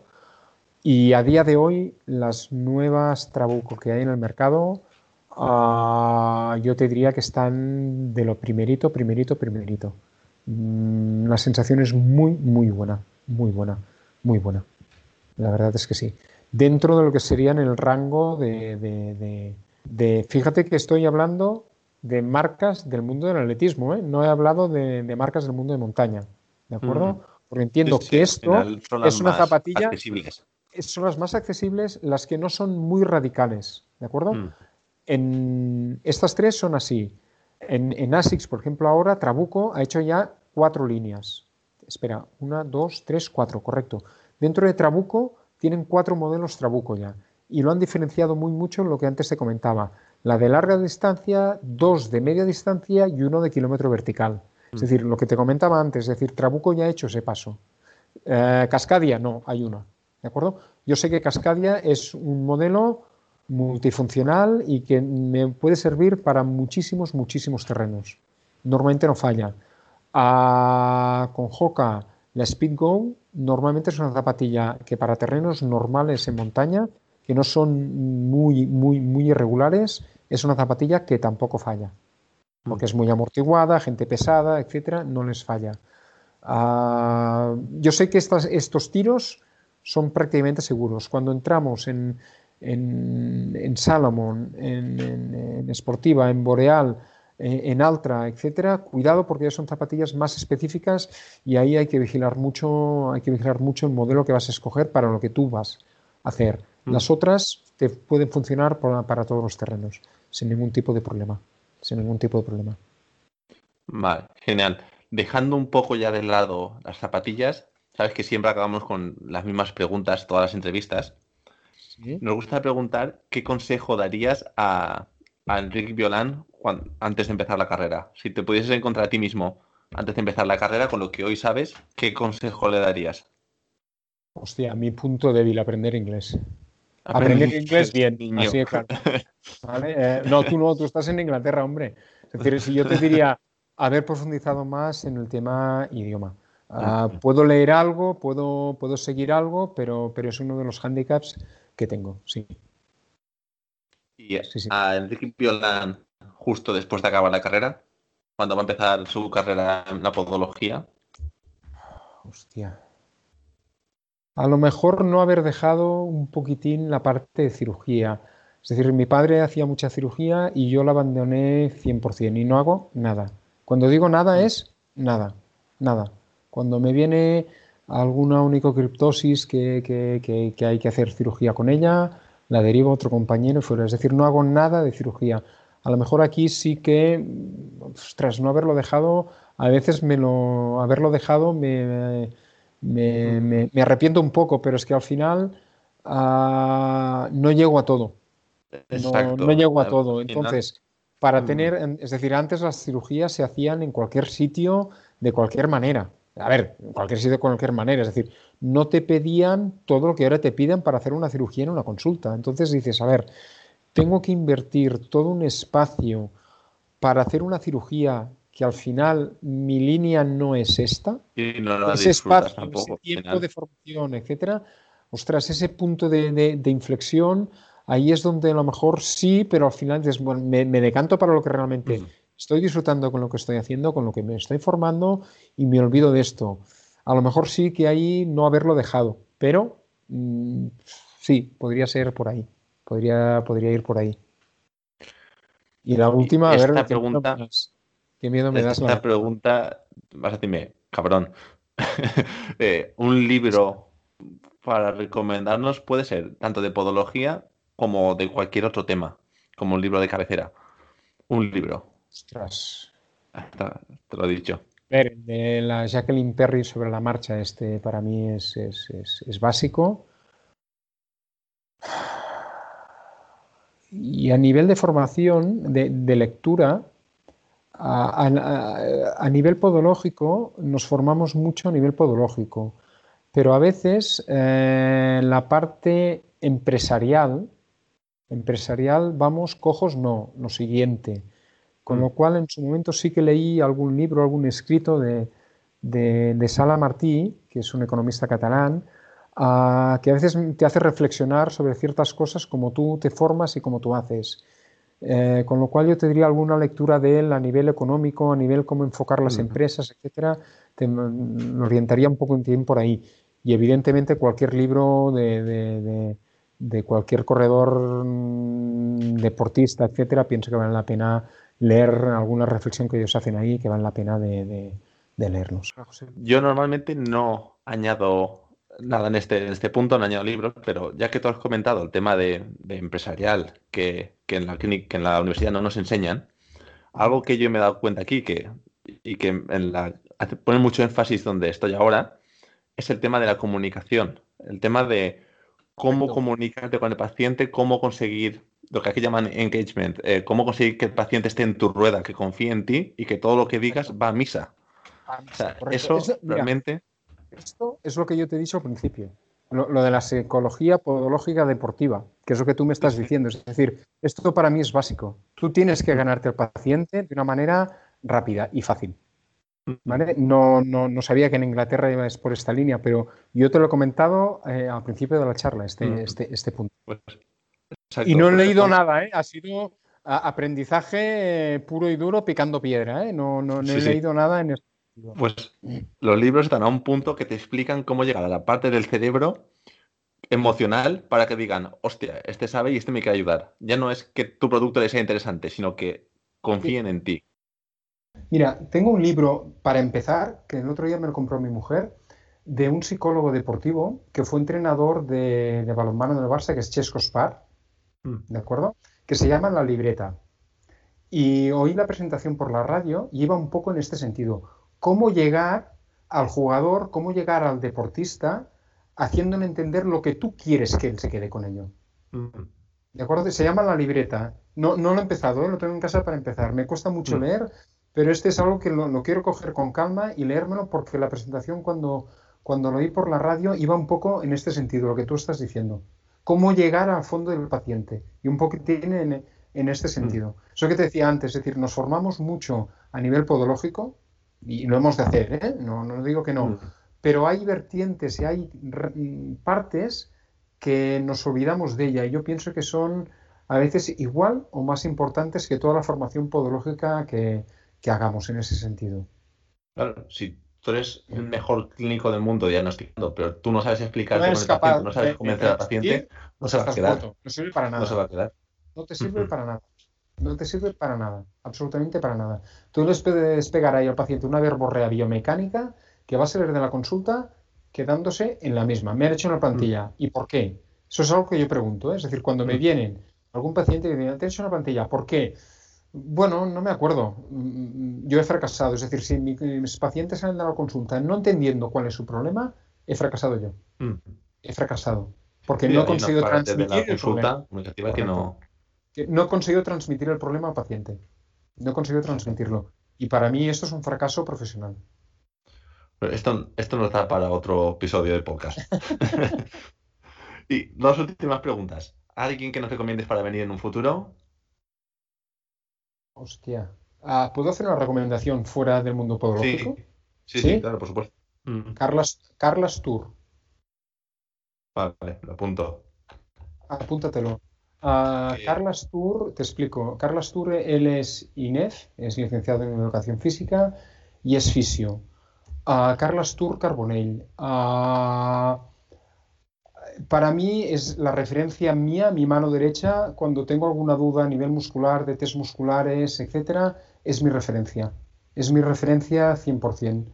Y a día de hoy, las nuevas Trabuco que hay en el mercado, ah, yo te diría que están de lo primerito, primerito, primerito. Mm, la sensación es muy, muy buena, muy buena, muy buena. La verdad es que sí. Dentro de lo que sería en el rango de, fíjate que estoy hablando de marcas del mundo del atletismo, ¿eh? no he hablado de, marcas del mundo de montaña, ¿de acuerdo? Porque entiendo que esto es una zapatilla, son las más accesibles, las que no son muy radicales, ¿de acuerdo? Mm. En, estas tres son así. En, ASICS, por ejemplo, ahora Trabuco ha hecho ya cuatro líneas. Espera, una, dos, tres, cuatro, correcto. Dentro de Trabuco tienen cuatro modelos Trabuco ya. Y lo han diferenciado muy mucho en lo que antes te comentaba. La de larga distancia, dos de media distancia y uno de kilómetro vertical. Es mm. decir, lo que te comentaba antes, es decir, Trabuco ya ha hecho ese paso. Eh, Cascadia, no, hay una. ¿De acuerdo? Yo sé que Cascadia es un modelo multifuncional y que me puede servir para muchísimos, muchísimos terrenos. Normalmente no falla. Con Hoka, la Speed Go normalmente es una zapatilla que para terrenos normales en montaña que no son muy, muy, muy irregulares, es una zapatilla que tampoco falla. Porque es muy amortiguada, gente pesada, etcétera, no les falla. Ah, yo sé que estos tiros son prácticamente seguros. Cuando entramos en, en, Salomon, en, Sportiva, en Boreal, en, Altra, etcétera, cuidado porque son zapatillas más específicas y ahí hay que vigilar mucho, hay que vigilar mucho el modelo que vas a escoger para lo que tú vas a hacer. Mm. Las otras te pueden funcionar para, todos los terrenos, sin ningún tipo de problema. Sin ningún tipo de problema. Vale, genial. Dejando un poco ya de lado las zapatillas, sabes que siempre acabamos con las mismas preguntas, todas las entrevistas. Nos gusta preguntar qué consejo darías a, a Enrique Violán antes de empezar la carrera. Si te pudieses encontrar a ti mismo antes de empezar la carrera, con lo que hoy sabes, ¿qué consejo le darías? Hostia, mi punto débil, aprender inglés. Aprender, inglés bien, así claro. Eh, no, tú no, tú estás en Inglaterra, hombre. Es decir, si yo te diría haber profundizado más en el tema idioma. Ah, puedo leer algo, puedo, puedo seguir algo, pero, pero es uno de los handicaps que tengo, sí. Y a Enrique Piolán, justo después de acabar la carrera, cuando va a empezar su carrera en la podología. Hostia. A lo mejor no haber dejado un poquitín la parte de cirugía. Es decir, mi padre hacía mucha cirugía y yo la abandoné 100% y no hago nada. Cuando digo nada es nada, nada. Cuando me viene alguna onicocriptosis que, que, que, hay que hacer cirugía con ella, la derivo a otro compañero y fuera. Es decir, no hago nada de cirugía. A lo mejor aquí sí que, tras no haberlo dejado, a veces me lo, haberlo dejado me, me, me, arrepiento un poco, pero es que al final ah, no llego a todo. No, no, llego a todo. Entonces, para mm. tener, es decir, antes las cirugías se hacían en cualquier sitio, de cualquier manera a ver, en cualquier sitio de cualquier manera, es decir, no te pedían todo lo que ahora te piden para hacer una cirugía en una consulta. Entonces dices, a ver, tengo que invertir todo un espacio para hacer una cirugía que al final mi línea no es esta, y no ese espacio, ese tiempo de formación, etcétera, ostras, ese punto de, inflexión, ahí es donde a lo mejor sí, pero al final me, decanto para lo que realmente estoy disfrutando con lo que estoy haciendo, con lo que me estoy formando y me olvido de esto. A lo mejor sí que ahí no haberlo dejado, pero mm, sí, podría ser por ahí. Podría, podría ir por ahí. Y la última, a ver, pregunta, ¿qué miedo me das? Esta pregunta, vas a decirme, cabrón, (laughs) eh, un libro para recomendarnos puede ser tanto de podología como de cualquier otro tema, como un libro de cabecera. Un libro. Ostras. te lo he dicho. ver, de la Jacqueline Perry sobre la marcha, este para mí es, básico. Y a nivel de formación, de, lectura, a, nivel podológico, nos formamos mucho a nivel podológico, pero a veces eh, la parte empresarial, empresarial, vamos, cojos no, lo siguiente. Con lo cual, en su momento sí que leí algún libro, algún escrito de, de, Sala Martí, que es un economista catalán, que a veces te hace reflexionar sobre ciertas cosas como tú te formas y como tú haces. Eh, con lo cual yo te diría alguna lectura de él a nivel económico, a nivel cómo enfocar las empresas, etcétera, te orientaría un poco en tiempo por ahí. Y evidentemente cualquier libro de, de cualquier corredor mm, deportista, etcétera, pienso que vale la pena leer alguna reflexión que ellos hacen ahí que vale la pena de, leerlos. Yo normalmente no añado nada en este, en este punto, no añado libros, pero ya que tú has comentado el tema de, empresarial que, en la clínica, en la universidad no nos enseñan, algo que yo me he dado cuenta aquí que, y que en la, pone mucho énfasis donde estoy ahora, es el tema de la comunicación, el tema de cómo comunicarte con el paciente, cómo conseguir lo que aquí llaman engagement, eh, cómo conseguir que el paciente esté en tu rueda, que confíe en ti y que todo lo que digas va a misa. o sea, eso, realmente... Esto es lo que yo te he dicho al principio, lo, de la psicología podológica deportiva, que es lo que tú me estás diciendo. Es decir, esto para mí es básico. Tú tienes que ganarte al paciente de una manera rápida y fácil. ¿Vale? No, no, no, sabía que en Inglaterra ibas por esta línea, pero yo te lo he comentado eh, al principio de la charla, este, este, este punto. Pues, y no he leído nada, ¿eh? ha sido aprendizaje eh, puro y duro picando piedra, ¿eh? no, no, he leído nada en este Pues los libros están a un punto que te explican cómo llegar a la parte del cerebro emocional para que digan, hostia, este sabe y este me quiere ayudar. Ya no es que tu producto le sea interesante, sino que confíen en ti. Mira, tengo un libro para empezar, que el otro día me lo compró mi mujer, de un psicólogo deportivo que fue entrenador de, de balonmano del Barça, que es Chesco Spar, mm. ¿de acuerdo? Que se llama La Libreta. Y oí la presentación por la radio y iba un poco en este sentido. Cómo llegar al jugador, cómo llegar al deportista, haciéndole entender lo que tú quieres que él se quede con ello. Mm. ¿De acuerdo? Se llama La Libreta. No, no lo he empezado, ¿eh? lo tengo en casa para empezar. Me cuesta mucho mm. leer pero este es algo que lo, quiero coger con calma y leérmelo porque la presentación cuando, cuando lo oí por la radio iba un poco en este sentido, lo que tú estás diciendo. Cómo llegar al fondo del paciente. Y un poco tiene en, en este sentido. Mm. Eso que te decía antes, es decir, nos formamos mucho a nivel podológico y lo hemos de hacer, ¿eh? no, no digo que no. Mm. Pero hay vertientes y hay partes que nos olvidamos de ella y yo pienso que son a veces igual o más importantes que toda la formación podológica que, que hagamos en ese sentido. Claro, si tú eres el mejor clínico del mundo diagnosticando, pero tú no sabes explicar, no, no sabes convencer al paciente, no se va a quedar. No sirve para nada. No se va a quedar. No te sirve para nada. No te sirve para nada, absolutamente para nada. Tú les puedes pegar ahí al paciente una verborrea biomecánica que va a salir de la consulta quedándose en la misma. Me han hecho una plantilla. ¿Y por qué? Eso es algo que yo pregunto. ¿eh? Es decir, cuando me vienen algún paciente que me dice, te he hecho una plantilla, ¿por qué? Bueno, no me acuerdo. Mm, yo he fracasado. Es decir, si mis pacientes han dado consulta no entendiendo cuál es su problema, he fracasado yo. Mm. He fracasado. Porque no he conseguido transmitir el problema. Que no... no he conseguido transmitir el problema al paciente. No he conseguido transmitirlo. Y para mí esto es un fracaso profesional. Esto, esto nos da para otro episodio de podcast. (laughs) (laughs) y dos últimas preguntas. ¿Alguien que nos recomiendes para venir en un futuro? Hostia. Ah, ¿Puedo hacer una recomendación fuera del mundo podológico? Sí, sí, claro, por supuesto. Mm. Carlas, Carlas Tour. Vale, lo apunto. Apúntatelo. Uh, Carlas Tour, te explico. Carlas Tour, él es INEF, es licenciado en Educación Física y es fisio. Uh, Carlas Tour Carbonell para mí es la referencia mía, mi mano derecha, cuando tengo alguna duda a nivel muscular, de test musculares, etcétera, es mi referencia. Es mi referencia 100%.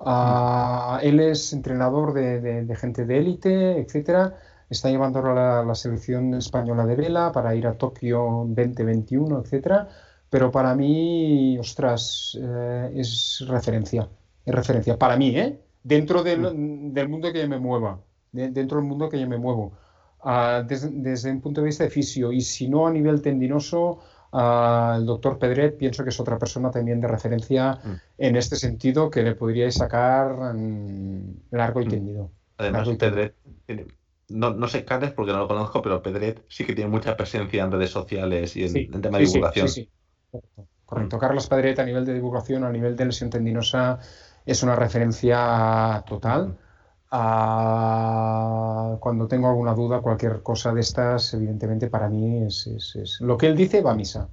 Ah, él es entrenador de, gente de élite, etcétera. Está llevando a la, selección española de vela para ir a Tokio 2021, etcétera. Pero para mí, ostras, eh, es referencia. Es referencia. Para mí, ¿eh? Dentro del, mm. del mundo que me mueva dentro del mundo que yo me muevo. Ah, desde, un punto de vista de fisio y si no a nivel tendinoso, ah, el doctor Pedret pienso que es otra persona también de referencia mm. en este sentido que le podríais sacar largo y mm. tendido. Además, Pedret, no, no sé Carles porque no lo conozco, pero Pedret sí que tiene mucha presencia en redes sociales y en, tema de divulgación. Sí, sí, correcto. Mm. Carlos Pedret a nivel de divulgación, a nivel de lesión tendinosa, es una referencia total cuando tengo alguna duda, cualquier cosa de estas, evidentemente para mí es, lo que él dice va a misa.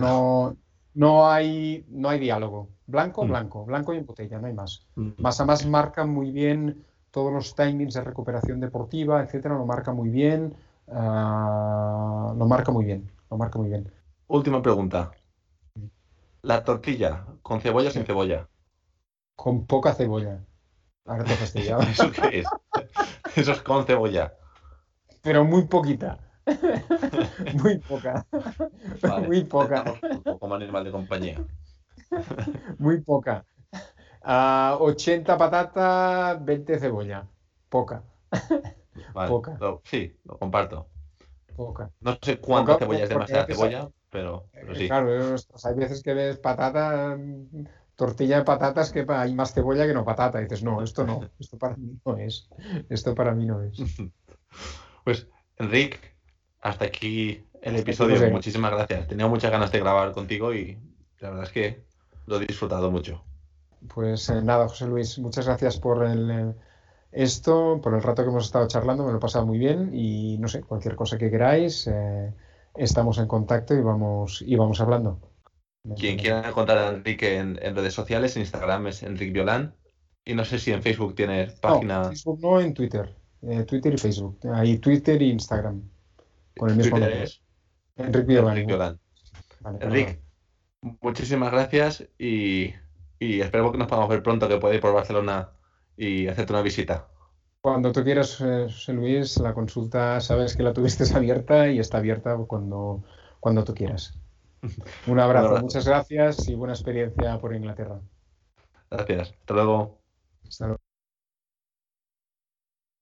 no, no, hay, no hay diálogo. Blanco, mm. blanco, blanco y en botella, no hay más. Mm. Más a más marca muy bien todos los timings de recuperación deportiva, etcétera, lo marca muy bien. Ah, lo marca muy bien, lo marca muy bien. Última pregunta. La tortilla, ¿con cebolla o sin cebolla? Con poca cebolla. Ahora te (laughs) ¿Eso qué es? Eso es con cebolla. Pero muy poquita. (laughs) muy poca. muy poca. Como animal de compañía. muy poca. 80 patatas, 20 cebolla. Poca. (laughs) poca. sí, lo comparto. Poca. No sé cuánta cebolla es demasiada cebolla, pero, pero sí. Claro, hay veces que ves patata tortilla de patatas que hay más cebolla que no patata. Y dices, no, esto no, (laughs) esto para mí no es. Esto para mí no es. (laughs) Pues, Enrique, hasta aquí el episodio. Muchísimas gracias. Tenía muchas ganas de grabar contigo y la verdad es que lo he disfrutado mucho. Pues eh, nada, José Luis, muchas gracias por el, eh, esto, por el rato que hemos estado charlando, me lo he pasado muy bien y no sé, cualquier cosa que queráis, eh, estamos en contacto y vamos, y vamos hablando. Quien quiera encontrar a Enrique en, redes sociales, en Instagram es Enrique Violán y no sé si en Facebook tiene página. No, Facebook no, en Twitter. Twitter y Facebook. Ahí Twitter e Instagram. Con el mismo nombre. Enrique Violán. Enrique, muchísimas gracias y y espero que nos podamos ver pronto, que pueda ir por Barcelona y hacerte una visita. Cuando tú quieras, eh, José Luis, la consulta sabes que la tuviste (laughs) abierta y está abierta cuando, cuando tú quieras. (laughs) Un abrazo, muchas gracias y buena experiencia por Inglaterra. Gracias, hasta luego. Hasta luego.